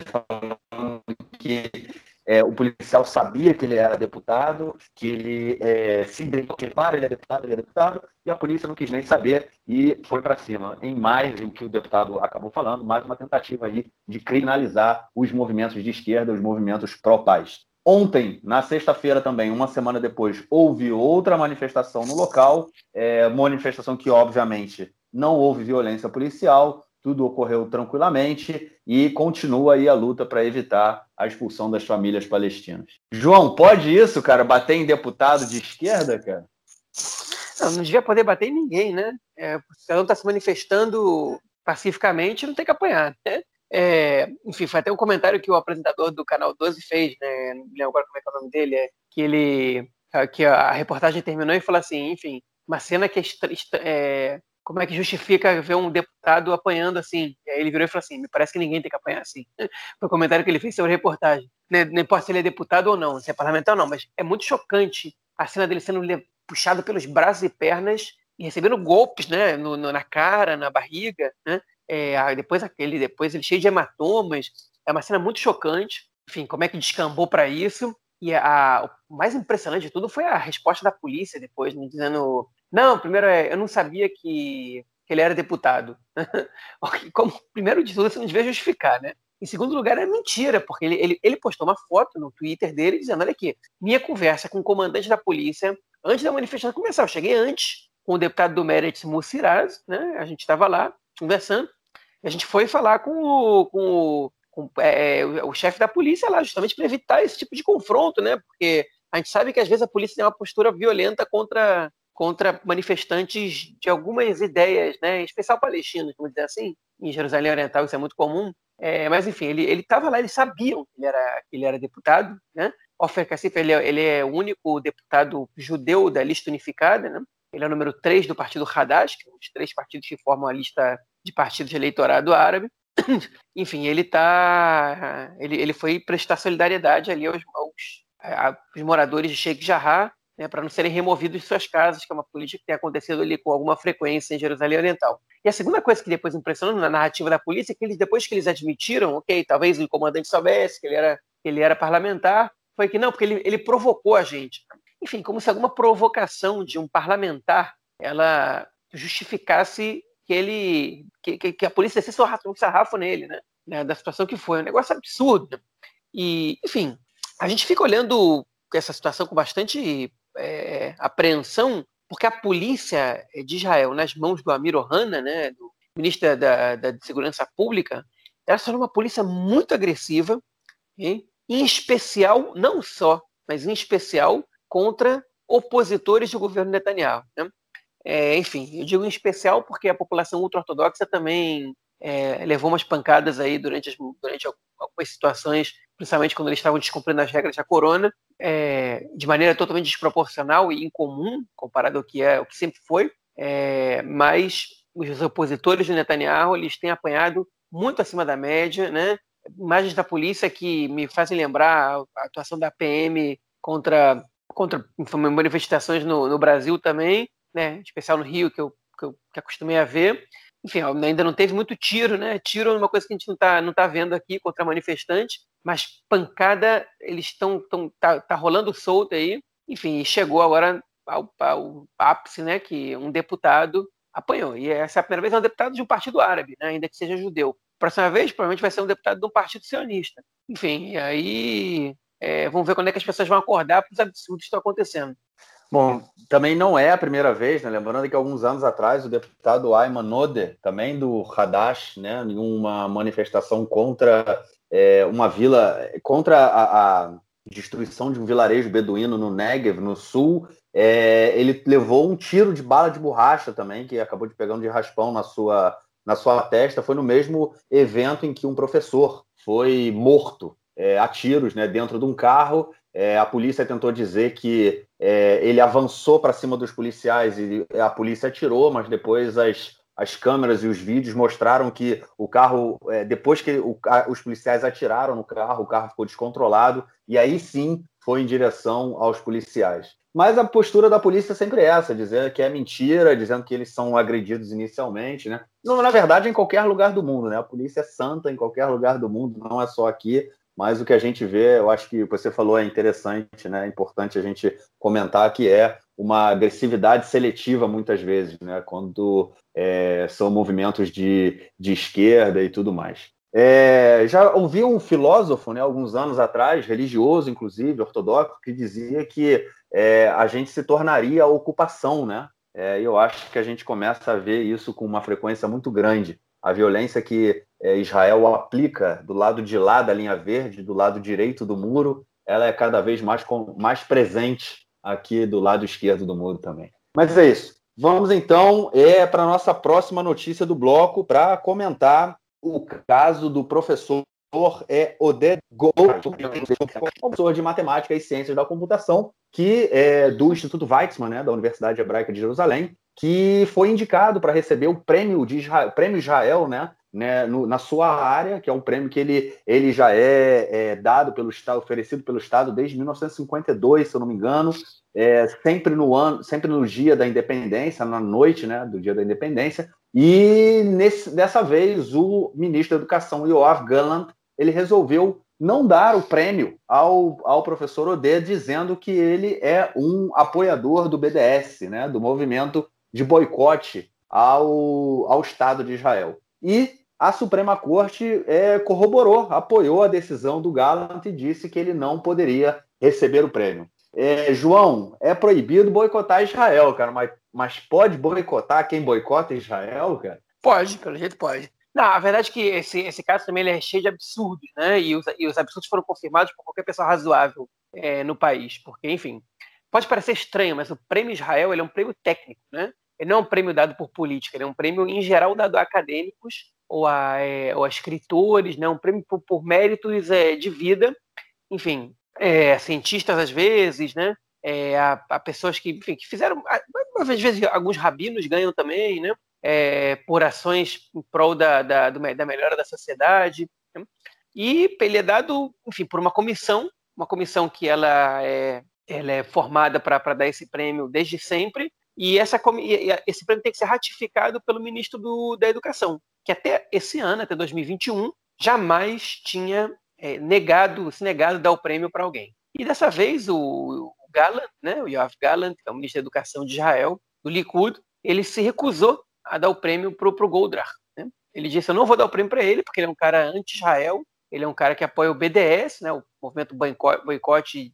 falando que é, o policial sabia que ele era deputado, que ele é, se identificou, para, ele é deputado, ele é deputado, e a polícia não quis nem saber e foi para cima. Em mais, o que o deputado acabou falando, mais uma tentativa aí de criminalizar os movimentos de esquerda, os movimentos pró-paz. Ontem, na sexta-feira também, uma semana depois, houve outra manifestação no local, é, manifestação que, obviamente, não houve violência policial, tudo ocorreu tranquilamente e continua aí a luta para evitar a expulsão das famílias palestinas. João, pode isso, cara? Bater em deputado de esquerda, cara? Não, não devia poder bater em ninguém, né? É, cada um está se manifestando pacificamente, não tem que apanhar, né? É, enfim, foi até um comentário que o apresentador do Canal 12 fez, né? Não lembro agora como é que é o nome dele, é que ele que a reportagem terminou e falou assim, enfim, uma cena que é, é como é que justifica ver um deputado apanhando assim? E aí ele virou e falou assim: me parece que ninguém tem que apanhar assim. [laughs] Foi o comentário que ele fez sobre a reportagem. Não importa se ele é deputado ou não, se é parlamentar ou não, mas é muito chocante a cena dele sendo puxado pelos braços e pernas e recebendo golpes né, no, no, na cara, na barriga. Né? É, depois aquele, depois ele cheio de hematomas. É uma cena muito chocante. Enfim, como é que descambou para isso? E a, o mais impressionante de tudo foi a resposta da polícia depois, né, dizendo não, primeiro é, eu não sabia que, que ele era deputado. [laughs] Como, primeiro de tudo, você não devia justificar, né? Em segundo lugar, é mentira, porque ele, ele, ele postou uma foto no Twitter dele dizendo: olha aqui, minha conversa com o comandante da polícia antes da manifestação começar. Eu cheguei antes com o deputado do Meretz Mussiraz, né? A gente estava lá conversando. E a gente foi falar com o, com o, com, é, o, o chefe da polícia lá, justamente para evitar esse tipo de confronto, né? Porque a gente sabe que às vezes a polícia tem uma postura violenta contra contra manifestantes de algumas ideias, né, em especial palestinos, vamos dizer assim. Em Jerusalém Oriental isso é muito comum. É, mas enfim, ele estava lá, eles sabiam que ele era, que ele era deputado, né? Ofer Kassif, ele, é, ele é o único deputado judeu da lista unificada, né? Ele é o número 3 do partido Hadash, que é um dos três partidos que formam a lista de partidos de eleitorado árabe. [coughs] Enfim, ele tá, ele, ele foi prestar solidariedade ali aos, aos, aos moradores de Sheikh Jarrah, né, para não serem removidos de suas casas, que é uma política que tem acontecido ali com alguma frequência em Jerusalém Oriental. E a segunda coisa que depois impressionou na narrativa da polícia é que eles, depois que eles admitiram, ok, talvez o comandante soubesse que ele era, que ele era parlamentar, foi que não, porque ele, ele provocou a gente. Enfim, como se alguma provocação de um parlamentar ela justificasse que ele que, que, que a polícia descesse um sarrafo nele, né? né? Da situação que foi, um negócio absurdo. E, enfim, a gente fica olhando essa situação com bastante é, apreensão, porque a polícia de Israel, nas mãos do Amir Ohana, né, do ministro da, da, Segurança Pública, ela se uma polícia muito agressiva, hein? em especial, não só, mas em especial contra opositores do governo Netanyahu. Né? É, enfim, eu digo em especial porque a população ultra-ortodoxa também é, levou umas pancadas aí durante, as, durante algumas situações, principalmente quando eles estavam descumprindo as regras da corona, é, de maneira totalmente desproporcional e incomum, comparado ao que, é, o que sempre foi, é, mas os opositores de Netanyahu eles têm apanhado muito acima da média, né? imagens da polícia que me fazem lembrar a atuação da PM contra, contra manifestações no, no Brasil também, né? Em especial no Rio, que eu, que eu que acostumei a ver. Enfim, ainda não teve muito tiro, né? Tiro é uma coisa que a gente não está não tá vendo aqui contra manifestante, mas pancada, eles estão. Tá, tá rolando solto aí. Enfim, chegou agora ao, ao ápice, né? Que um deputado apanhou. E essa é a primeira vez é um deputado de um partido árabe, né? ainda que seja judeu. Próxima vez, provavelmente vai ser um deputado de um partido sionista. Enfim, e aí é, vamos ver quando é que as pessoas vão acordar para os absurdos que estão acontecendo. Bom, também não é a primeira vez, né? Lembrando que alguns anos atrás o deputado Ayman Node, também do Hadash, né, em uma manifestação contra é, uma vila, contra a, a, destruição de um vilarejo beduíno no Negev, no sul, é, ele levou um tiro de bala de borracha também, que acabou de pegar um de raspão na sua, na sua testa. Foi no mesmo evento em que um professor foi morto é, a tiros né, dentro de um carro é, a polícia tentou dizer que é, ele avançou para cima dos policiais e a polícia atirou, mas depois as, as câmeras e os vídeos mostraram que o carro, é, depois que o, a, os policiais atiraram no carro, o carro ficou descontrolado e aí sim foi em direção aos policiais. Mas a postura da polícia é sempre essa, dizendo que é mentira, dizendo que eles são agredidos inicialmente, né? Não, na verdade, em qualquer lugar do mundo, né? A polícia é santa em qualquer lugar do mundo, não é só aqui. Mas o que a gente vê, eu acho que você falou é interessante, né? É importante a gente comentar que é uma agressividade seletiva muitas vezes, né? Quando é, são movimentos de, de esquerda e tudo mais. É, já ouvi um filósofo, né, alguns anos atrás, religioso inclusive, ortodoxo, que dizia que é, a gente se tornaria a ocupação, né? É, eu acho que a gente começa a ver isso com uma frequência muito grande a violência que é, Israel aplica do lado de lá da linha verde, do lado direito do muro, ela é cada vez mais, mais presente aqui do lado esquerdo do muro também. Mas é isso. Vamos então é, para a nossa próxima notícia do bloco para comentar o caso do professor é Oded professor de matemática e ciências da computação, que é do Instituto Weizmann, né, da Universidade Hebraica de Jerusalém, que foi indicado para receber o prêmio de Israel, prêmio Israel, né, né no, na sua área, que é um prêmio que ele, ele já é, é, dado pelo Estado, oferecido pelo Estado desde 1952, se eu não me engano, é, sempre no ano, sempre no dia da independência, na noite, né, do dia da independência. E nesse, dessa vez o ministro da Educação, Yoav Gallant, ele resolveu não dar o prêmio ao, ao professor Odê, dizendo que ele é um apoiador do BDS, né, do movimento de boicote ao, ao Estado de Israel. E a Suprema Corte é, corroborou, apoiou a decisão do Gallant e disse que ele não poderia receber o prêmio. É, João, é proibido boicotar Israel, cara, mas, mas pode boicotar quem boicota Israel, cara? Pode, pelo jeito pode. Não, a verdade é que esse, esse caso também é cheio de absurdos, né? E os, e os absurdos foram confirmados por qualquer pessoa razoável é, no país, porque, enfim, pode parecer estranho, mas o Prêmio Israel é um prêmio técnico, né? Ele não é um prêmio dado por política, ele é um prêmio, em geral, dado a acadêmicos ou a, é, ou a escritores, né? um prêmio por, por méritos é, de vida, enfim, é, cientistas às vezes, né? É, a, a, pessoas que, enfim, que fizeram, às vezes alguns rabinos ganham também, né? É, por ações em prol da, da, da melhora da sociedade. Né? E ele é dado, enfim, por uma comissão, uma comissão que ela é, ela é formada para dar esse prêmio desde sempre, e essa, esse prêmio tem que ser ratificado pelo ministro do, da Educação, que até esse ano, até 2021, jamais tinha é, negado, se negado dar o prêmio para alguém. E dessa vez o, o né, o Yoav Gallant, que é o ministro da Educação de Israel, do Likud, ele se recusou a dar o prêmio para o Goldrach. Né? Ele disse: Eu não vou dar o prêmio para ele, porque ele é um cara anti-Israel, ele é um cara que apoia o BDS, né, o movimento boicote,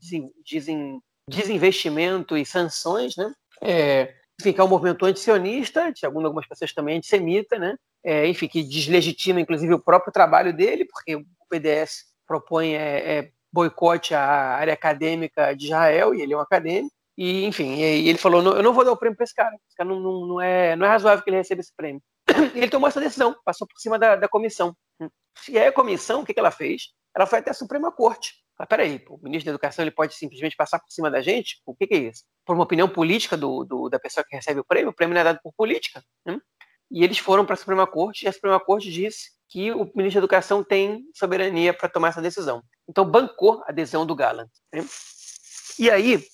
desinvestimento e sanções, né? É, enfim, que é um movimento antisionista, segundo algumas pessoas também antissemita, né? É, enfim, que deslegitima inclusive o próprio trabalho dele, porque o BDS propõe é, é, boicote à área acadêmica de Israel, e ele é um acadêmico, e enfim, e ele falou, eu não vou dar o prêmio para esse cara, esse cara não, não, não, é, não é razoável que ele receba esse prêmio. [clears throat] E ele tomou essa decisão, passou por cima da, da comissão. E aí a comissão, o que, que ela fez? Ela foi até a Suprema Corte. Mas peraí, o ministro da Educação ele pode simplesmente passar por cima da gente? O que, que é isso? Por uma opinião política do, do, da pessoa que recebe o prêmio? O prêmio não é dado por política. Né? E eles foram para a Suprema Corte e a Suprema Corte disse que o ministro da Educação tem soberania para tomar essa decisão. Então, bancou a adesão do Gallant. Né? E aí,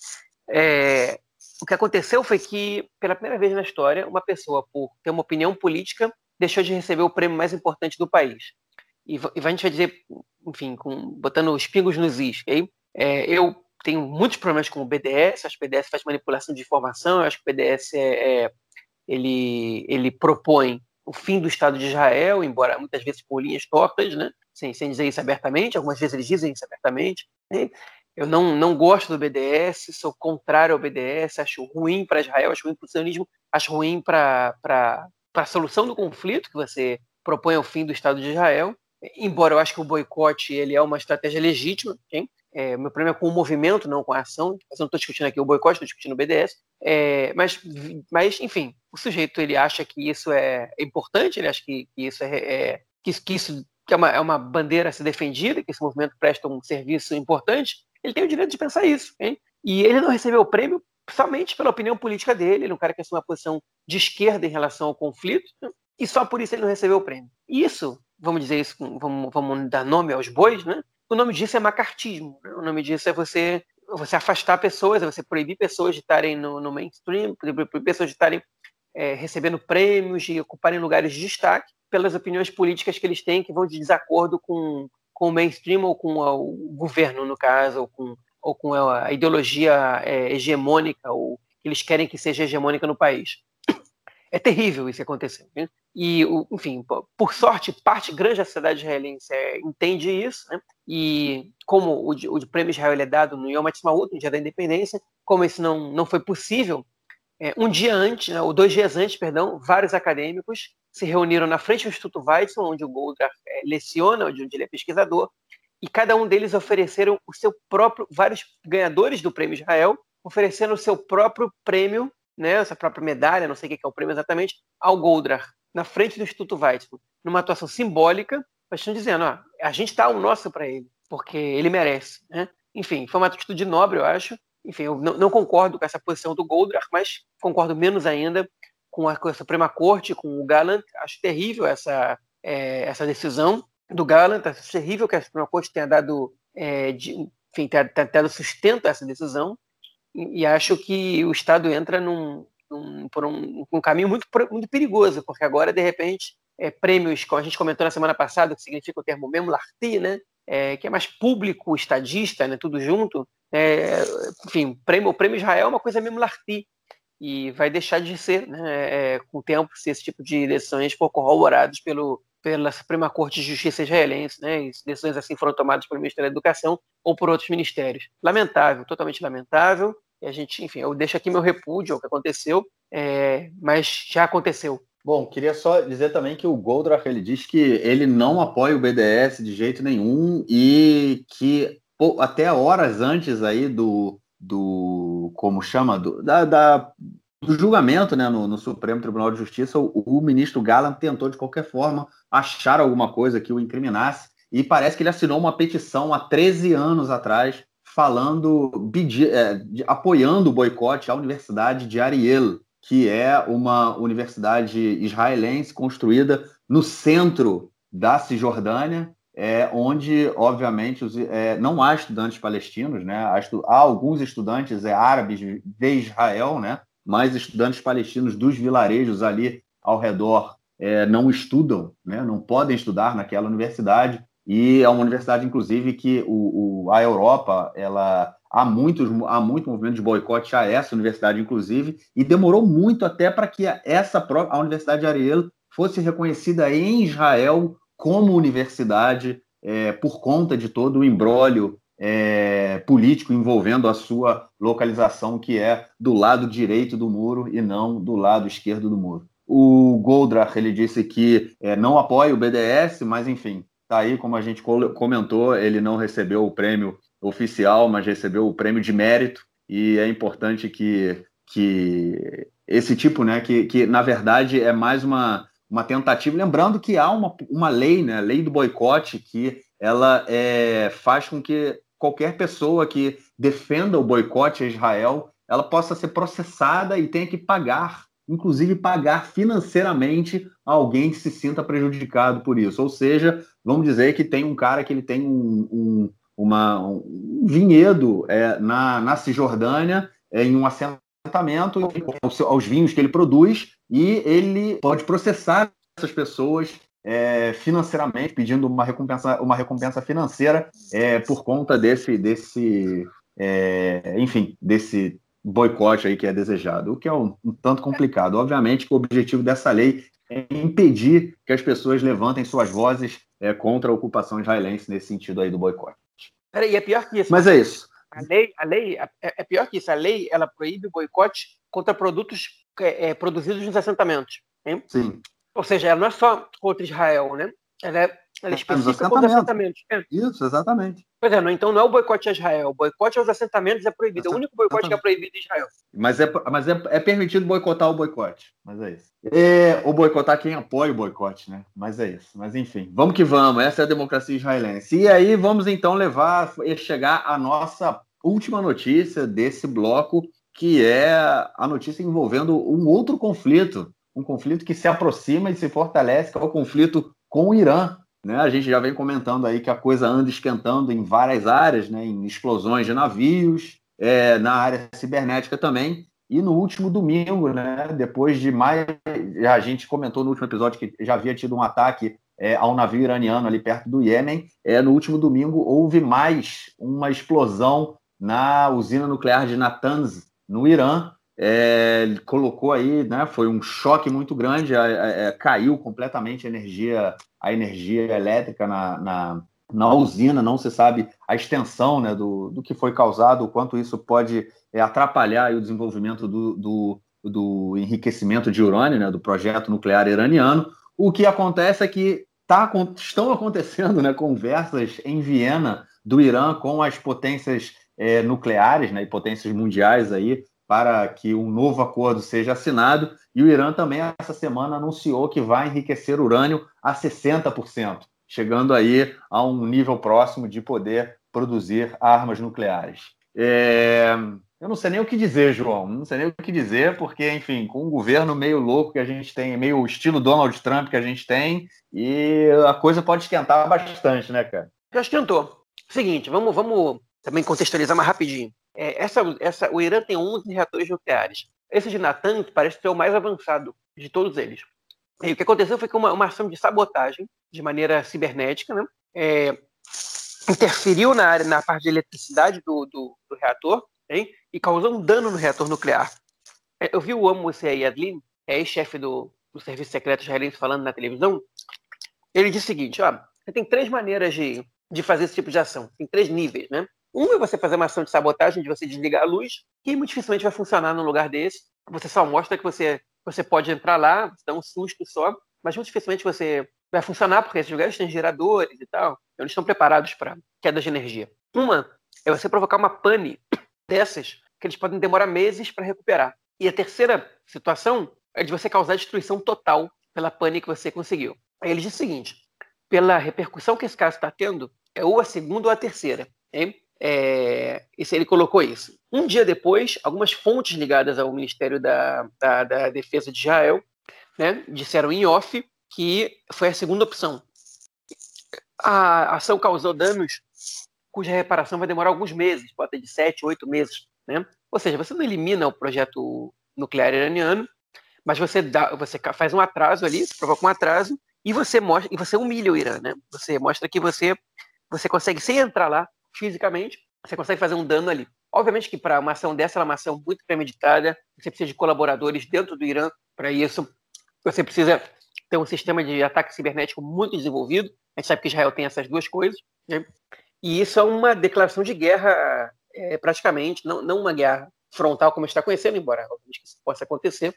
é, o que aconteceu foi que, pela primeira vez na história, uma pessoa, por ter uma opinião política, deixou de receber o prêmio mais importante do país. E, e a gente vai dizer, enfim, com, botando os pingos nos is. Okay? É, eu tenho muitos problemas com o BDS, acho que o BDS faz manipulação de informação, acho que o BDS é, é, ele, ele propõe o fim do Estado de Israel, embora muitas vezes por linhas tortas, né? sem, sem dizer isso abertamente, algumas vezes eles dizem isso abertamente. Né? Eu não, não gosto do BDS, sou contrário ao BDS, acho ruim para Israel, acho ruim para o sionismo, acho ruim para a solução do conflito que você propõe o fim do Estado de Israel. Embora eu acho que o boicote ele é uma estratégia legítima, hein? É, meu problema é com o movimento, não com a ação. Eu não estou discutindo aqui o boicote, estou discutindo o BDS. É, mas, mas, enfim, o sujeito ele acha que isso é importante, ele acha que, que isso é, é que, que, isso é uma, é uma bandeira a ser defendida, que esse movimento presta um serviço importante. Ele tem o direito de pensar isso. Hein? E ele não recebeu o prêmio somente pela opinião política dele. Ele é um cara que assume uma posição de esquerda em relação ao conflito, e só por isso ele não recebeu o prêmio. Isso vamos dizer isso, vamos, vamos dar nome aos bois, né? O nome disso é macartismo. Né? O nome disso é você, você afastar pessoas, é você proibir pessoas de estarem no, no mainstream, proibir pessoas de estarem é, recebendo prêmios, de ocuparem lugares de destaque pelas opiniões políticas que eles têm que vão de desacordo com, com o mainstream ou com o governo, no caso, ou com, ou com a ideologia é, hegemônica, ou que eles querem que seja hegemônica no país. É terrível isso que aconteceu. Né? E, enfim, por sorte, parte grande da sociedade israelense é, entende isso, né? e como o, o prêmio Israel é dado no Yom Ha'atzmaut, no dia da independência, como isso não, não foi possível, é, um dia antes, né, ou dois dias antes, perdão, vários acadêmicos se reuniram na frente do Instituto Weizmann, onde o Goldrach é, leciona, onde ele é pesquisador, e cada um deles ofereceram o seu próprio, vários ganhadores do prêmio Israel, oferecendo o seu próprio prêmio né, essa própria medalha, não sei o que é o prêmio exatamente, ao Goldrach, na frente do Instituto Weizmann, numa atuação simbólica, mas dizendo, ó, a gente dá o nosso para ele, porque ele merece. Né? Enfim, foi uma atitude nobre, eu acho. Enfim, eu não, não concordo com essa posição do Goldrach, mas concordo menos ainda com a, com a Suprema Corte, com o Gallant. Acho terrível essa, é, essa decisão do Gallant, acho terrível que a Suprema Corte tenha dado, é, de, enfim, tenha, tenha dado sustento a essa decisão e acho que o Estado entra num, num, por um, um, caminho muito, muito perigoso, porque agora, de repente, é, prêmios, como a gente comentou na semana passada, que significa o termo memlarti, né? É, que é mais público, estadista, né? tudo junto. É, enfim, prêmio, o prêmio Israel é uma coisa memlarti, e vai deixar de ser né, é, com o tempo se esse tipo de decisões for corroborados pelo, pela Suprema Corte de Justiça israelense, né, decisões assim foram tomadas pelo Ministério da Educação ou por outros ministérios. Lamentável, totalmente lamentável, a gente, enfim, eu deixo aqui meu repúdio ao que aconteceu, é, mas já aconteceu. Bom, queria só dizer também que o Goldrach ele diz que ele não apoia o BDS de jeito nenhum e que pô, até horas antes aí do, do como chama do, da, da do julgamento né, no, no, Supremo Tribunal de Justiça, o, o ministro Galland tentou, de qualquer forma, achar alguma coisa que o incriminasse, e parece que ele assinou uma petição há 13 anos atrás, falando, é, apoiando o boicote à Universidade de Ariel, que é uma universidade israelense construída no centro da Cisjordânia, é, onde, obviamente, os, é, não há estudantes palestinos, né? há, estu há alguns estudantes é, árabes de Israel, né? mas estudantes palestinos dos vilarejos ali ao redor é, não estudam, né? não podem estudar naquela universidade, e é uma universidade, inclusive, que o, o a Europa ela há muitos há muito movimento de boicote a essa universidade, inclusive, e demorou muito até para que essa a Universidade de Ariel fosse reconhecida em Israel como universidade é, por conta de todo o embrólio é, político envolvendo a sua localização, que é do lado direito do muro e não do lado esquerdo do muro. O Goldrach ele disse que é, não apoia o BDS, mas enfim, tá aí como a gente comentou, ele não recebeu o prêmio oficial, mas recebeu o prêmio de mérito e é importante que, que esse tipo, né, que, que na verdade é mais uma uma tentativa, lembrando que há uma, uma lei, né, lei do boicote, que ela é, faz com que qualquer pessoa que defenda o boicote a Israel, ela possa ser processada e tenha que pagar, inclusive pagar financeiramente alguém que se sinta prejudicado por isso. Ou seja, vamos dizer que tem um cara que ele tem um, um, uma, um vinhedo é, na, na Cisjordânia, é, em um assentamento, aos, aos vinhos que ele produz, e ele pode processar essas pessoas é, financeiramente, pedindo uma recompensa, uma recompensa financeira é, por conta desse, desse é, enfim, desse boicote aí que é desejado, o que é um, um, tanto complicado. Obviamente que o objetivo dessa lei é impedir que as pessoas levantem suas vozes é, contra a ocupação israelense nesse sentido aí do boicote. Peraí, é pior que isso. Mas é isso. A lei, a lei é, é pior que isso. A lei ela proíbe o boicote contra produtos é, é, produzidos nos assentamentos. Hein? Sim. Ou seja, ela não é só contra Israel, né? Ela é, ela é específica contra os assentamentos. É. Isso, exatamente. Pois é, então não é o boicote a Israel. O boicote aos assentamentos é proibido. É o único boicote que é proibido em Israel. Mas é, mas é, é permitido boicotar o boicote. Mas é isso. É, ou boicotar quem apoia o boicote, né? Mas é isso. Mas enfim, vamos que vamos. Essa é a democracia israelense. E aí vamos então levar e chegar à nossa última notícia desse bloco, que é a notícia envolvendo um outro conflito, um conflito que se aproxima e se fortalece, que é o conflito com o Irã. Né? A gente já vem comentando aí que a coisa anda esquentando em várias áreas, né? em explosões de navios, é, na área cibernética também. E no último domingo, né, depois de mais. A gente comentou no último episódio que já havia tido um ataque é, a um navio iraniano ali perto do Iêmen. É, no último domingo houve mais uma explosão na usina nuclear de Natanz, no Irã. É, colocou aí, né, foi um choque muito grande, é, caiu completamente a energia, a energia elétrica na, na, na, usina, não se sabe a extensão né, do, do que foi causado, o quanto isso pode é, atrapalhar o desenvolvimento do, do, do, enriquecimento de urânio, né, do projeto nuclear iraniano. O que acontece é que tá, estão acontecendo né, conversas em Viena do Irã com as potências é, nucleares né, e potências mundiais aí para que um novo acordo seja assinado. E o Irã também, essa semana, anunciou que vai enriquecer urânio a 60%, chegando aí a um nível próximo de poder produzir armas nucleares. É... Eu não sei nem o que dizer, João. Não sei nem o que dizer, porque, enfim, com um governo meio louco que a gente tem, meio estilo Donald Trump que a gente tem, e a coisa pode esquentar bastante, né, cara? Já esquentou. Seguinte, vamos, vamos também contextualizar mais rapidinho. É, essa, essa, o Irã tem 11 reatores nucleares. Esse de Natanz parece ser o mais avançado de todos eles. E o que aconteceu foi que uma, uma ação de sabotagem, de maneira cibernética, né, é, interferiu na, área, na parte de eletricidade do, do, do reator hein, e causou um dano no reator nuclear. É, eu vi o Amos Yadlin, é ex-chefe do, do Serviço Secreto israelense, falando na televisão. Ele disse o seguinte: ó, você tem três maneiras de, de fazer esse tipo de ação. Tem três níveis, né? Um é você fazer uma ação de sabotagem, de você desligar a luz, que muito dificilmente vai funcionar num lugar desse. Você só mostra que você, você pode entrar lá, dá um susto só, mas muito dificilmente você vai funcionar, porque esses lugares têm geradores e tal, eles estão preparados para queda de energia. Uma é você provocar uma pane [coughs] dessas, que eles podem demorar meses para recuperar. E a terceira situação é de você causar destruição total pela pane que você conseguiu. Aí ele diz o seguinte: pela repercussão que esse caso está tendo, é ou a segunda ou a terceira. Hein? É, esse, ele colocou isso. Um dia depois, algumas fontes ligadas ao Ministério da, da, da Defesa de Israel né, disseram em off que foi a segunda opção. A ação causou danos cuja reparação vai demorar alguns meses, pode ter de sete, oito meses. Né? Ou seja, você não elimina o projeto nuclear iraniano, mas você, dá, você faz um atraso ali, provoca um atraso, e você mostra, e você humilha o Irã, né? Você mostra que você, você consegue, sem entrar lá fisicamente, você consegue fazer um dano ali. Obviamente que para uma ação dessa, ela é uma ação muito premeditada, você precisa de colaboradores dentro do Irã para isso. Você precisa ter um sistema de ataque cibernético muito desenvolvido. A gente sabe que Israel tem essas duas coisas. Né? E isso é uma declaração de guerra, é, praticamente, não, não uma guerra frontal como está conhecendo, embora obviamente isso possa acontecer,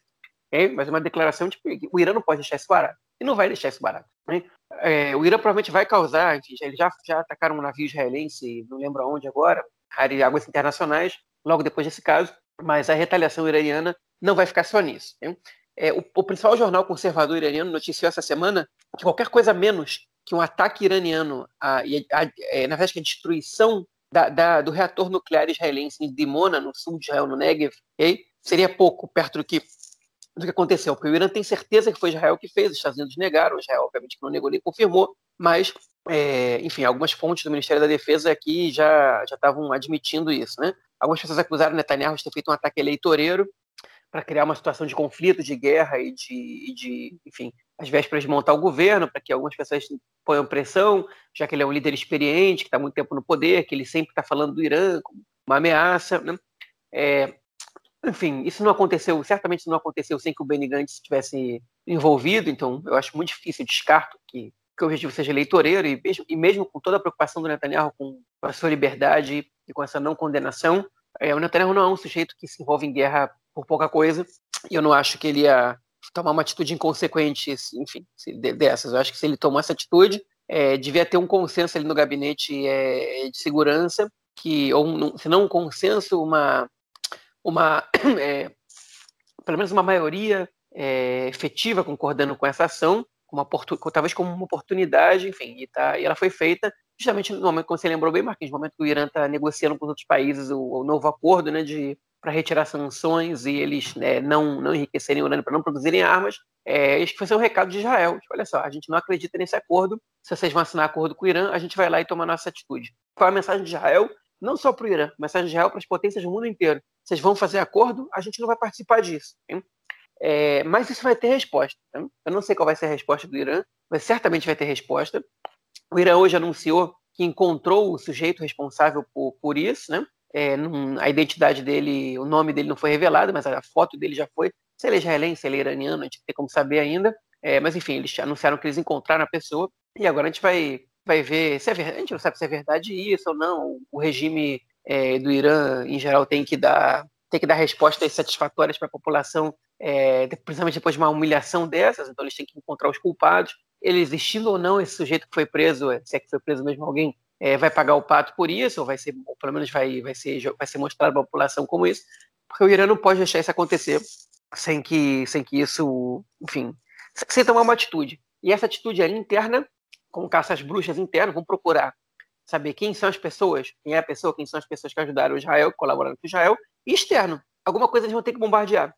é, mas é uma declaração de que o Irã não pode deixar isso barato. E não vai deixar isso barato. Né? É, o Irã provavelmente vai causar, eles já, já atacaram um navio israelense, não lembro aonde agora, águas internacionais, logo depois desse caso, mas a retaliação iraniana não vai ficar só nisso. Né? É, o, o, principal jornal conservador iraniano noticiou essa semana que qualquer coisa menos que um ataque iraniano, a, a, a, é, na verdade, a destruição da, da, do reator nuclear israelense em Dimona, no sul de Israel, no Negev, okay? seria pouco perto do que do que aconteceu, porque o Irã tem certeza que foi Israel que fez, os Estados Unidos negaram, Israel obviamente não negou nem confirmou, mas, é, enfim, algumas fontes do Ministério da Defesa aqui já estavam admitindo isso, né? Algumas pessoas acusaram Netanyahu de ter feito um ataque eleitoreiro para criar uma situação de conflito, de guerra e de, de enfim, às vésperas de montar o governo, para que algumas pessoas ponham pressão, já que ele é um líder experiente, que está muito tempo no poder, que ele sempre está falando do Irã como uma ameaça, né? É, enfim, isso não aconteceu, certamente não aconteceu sem que o Benny Gantz estivesse envolvido, então eu acho muito difícil, descarto que, que o objetivo seja eleitoreiro, e mesmo, e mesmo com toda a preocupação do Netanyahu com a sua liberdade e com essa não condenação, é, o Netanyahu não é um sujeito que se envolve em guerra por pouca coisa, e eu não acho que ele ia tomar uma atitude inconsequente, enfim, dessas. Eu acho que se ele tomar essa atitude, é, devia ter um consenso ali no gabinete é, de segurança, que, ou se não um consenso, uma uma, [clears throat] é, pelo menos uma maioria é, efetiva concordando com essa ação, uma talvez como uma oportunidade, enfim, e, tá, e ela foi feita justamente no momento, como você lembrou bem, Marquinhos, no momento que o Irã está negociando com os outros países o, o novo acordo né, de para retirar sanções e eles né, não, não enriquecerem urânio para não produzirem armas, é, que foi um recado de Israel. Tipo, olha só, a gente não acredita nesse acordo, se vocês vão assinar acordo com o Irã, a gente vai lá e toma nossa atitude. Qual é a mensagem de Israel? Não só para o Irã, de Israel para as potências do mundo inteiro vocês vão fazer acordo, a gente não vai participar disso. É, mas isso vai ter resposta. Hein? Eu não sei qual vai ser a resposta do Irã, mas certamente vai ter resposta. O Irã hoje anunciou que encontrou o sujeito responsável por, por isso, né? É, não, a identidade dele, o nome dele não foi revelado, mas a foto dele já foi. Se ele é israelense, se ele é iraniano, a gente tem como saber ainda. É, mas enfim, eles anunciaram que eles encontraram a pessoa e agora a gente vai, vai ver se é verdade. A gente não sabe se é verdade isso ou não. O regime é, do Irã, em geral, tem que dar, tem que dar respostas satisfatórias para a população, é, principalmente depois de uma humilhação dessas, então eles têm que encontrar os culpados. Ele existindo ou não, esse sujeito que foi preso, se é que foi preso mesmo alguém, é, vai pagar o pato por isso, ou vai ser, ou pelo menos vai, vai, ser, vai ser mostrado para a população como isso, porque o Irã não pode deixar isso acontecer sem que, sem que isso, enfim, sem tomar uma atitude. E essa atitude ali interna, como caça às bruxas internas, vão procurar saber quem são as pessoas, quem é a pessoa, quem são as pessoas que ajudaram Israel, colaboraram com Israel, e externo. Alguma coisa eles vão ter que bombardear.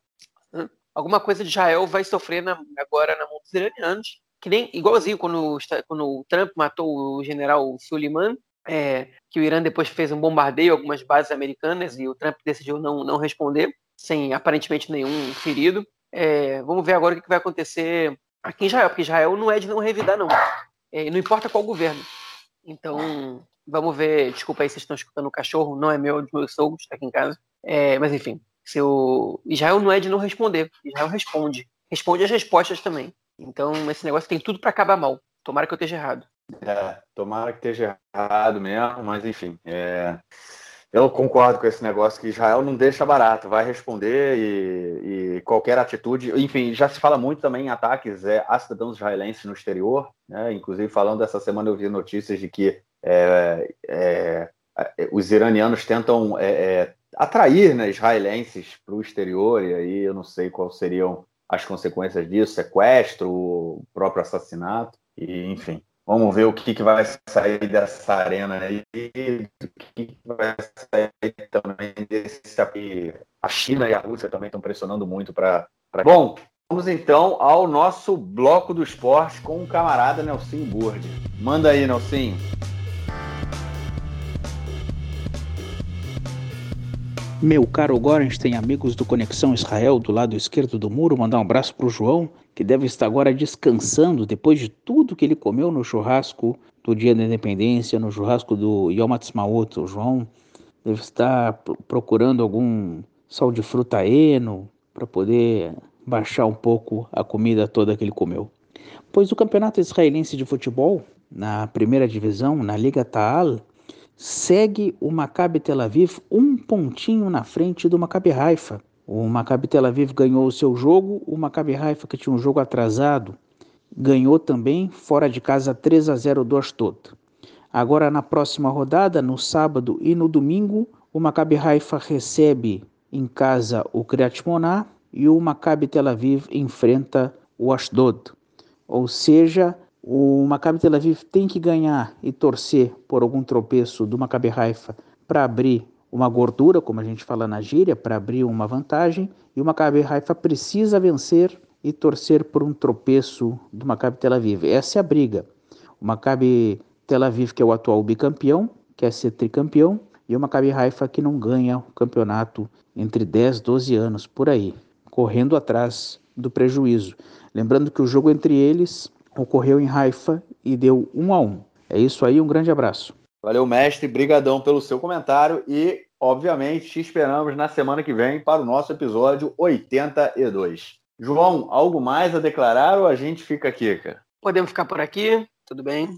Alguma coisa de Israel vai sofrer na, agora na mão dos iranianos, que nem igualzinho quando, quando o Trump matou o general Suleiman, é, que o Irã depois fez um bombardeio algumas bases americanas e o Trump decidiu não, não responder, sem aparentemente nenhum ferido. É, vamos ver agora o que vai acontecer aqui em Israel, porque Israel não é de não revidar, não. É, não importa qual governo. Então, vamos ver. Desculpa aí, vocês estão escutando o cachorro, não é meu, é dos meus sogros, está aqui em casa. É, mas enfim, se o Israel não é de não responder, Israel responde. Responde as respostas também. Então, esse negócio tem tudo para acabar mal. Tomara que eu esteja errado. É, tomara que esteja errado mesmo, mas enfim. É... Eu concordo com esse negócio que Israel não deixa barato, vai responder e, e, qualquer atitude. Enfim, já se fala muito também em ataques é, a cidadãos israelenses no exterior. Né? Inclusive, falando dessa semana, eu vi notícias de que é, é, é os iranianos tentam é, é, atrair né, israelenses para o exterior, e aí eu não sei quais seriam as consequências disso, sequestro, o próprio assassinato, e enfim. Vamos ver o que, que vai sair dessa arena aí, o que, vai sair também desse. A China e a Rússia também estão pressionando muito para. Pra... Bom, vamos então ao nosso bloco do esporte com o camarada Nelson Burg. Manda aí, Nelson. Meu caro Gorenstein, amigos do Conexão Israel do lado esquerdo do muro, mandar um abraço para o João, que deve estar agora descansando depois de tudo que ele comeu no churrasco do Dia da Independência, no churrasco do Yom Ha'atzmaut. O João deve estar procurando algum sal de fruta eno para poder baixar um pouco a comida toda que ele comeu. Pois o Campeonato Israelense de Futebol, na primeira divisão, na Liga Ta'al, segue o Maccabi Tel Aviv um pontinho na frente do Maccabi Haifa. O Maccabi Tel Aviv ganhou o seu jogo, o Maccabi Haifa, que tinha um jogo atrasado, ganhou também fora de casa 3 a 0 do Ashdod. Agora na próxima rodada, no sábado e no domingo, o Maccabi Haifa recebe em casa o Kriyat Moná e o Maccabi Tel Aviv enfrenta o Ashdod. Ou seja, o Maccabi Tel Aviv tem que ganhar e torcer por algum tropeço do Maccabi Haifa para abrir uma gordura, como a gente fala na gíria, para abrir uma vantagem, e o Maccabi Haifa precisa vencer e torcer por um tropeço do Maccabi Tel Aviv. Essa é a briga. O Maccabi Tel Aviv, que é o atual bicampeão, quer ser tricampeão, e o Maccabi Haifa que não ganha o campeonato entre 10, 12 anos por aí, correndo atrás do prejuízo. Lembrando que o jogo entre eles ocorreu em Haifa e deu um a um. É isso aí, um grande abraço. Valeu, mestre, brigadão pelo seu comentário e, obviamente, te esperamos na semana que vem para o nosso episódio 82. João, algo mais a declarar ou a gente fica aqui, cara? Podemos ficar por aqui, tudo bem.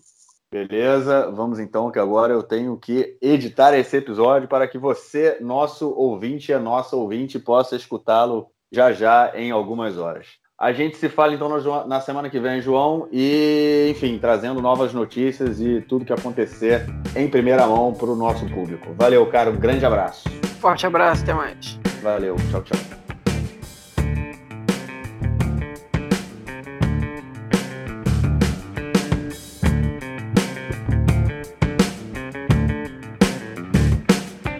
Beleza, vamos então, que agora eu tenho que editar esse episódio para que você, nosso ouvinte e a nossa ouvinte, possa escutá-lo já já em algumas horas. A gente se fala então na semana que vem, João, e enfim, trazendo novas notícias e tudo que acontecer em primeira mão para o nosso público. Valeu, cara, um grande abraço. Forte abraço, até mais. Valeu, tchau, tchau.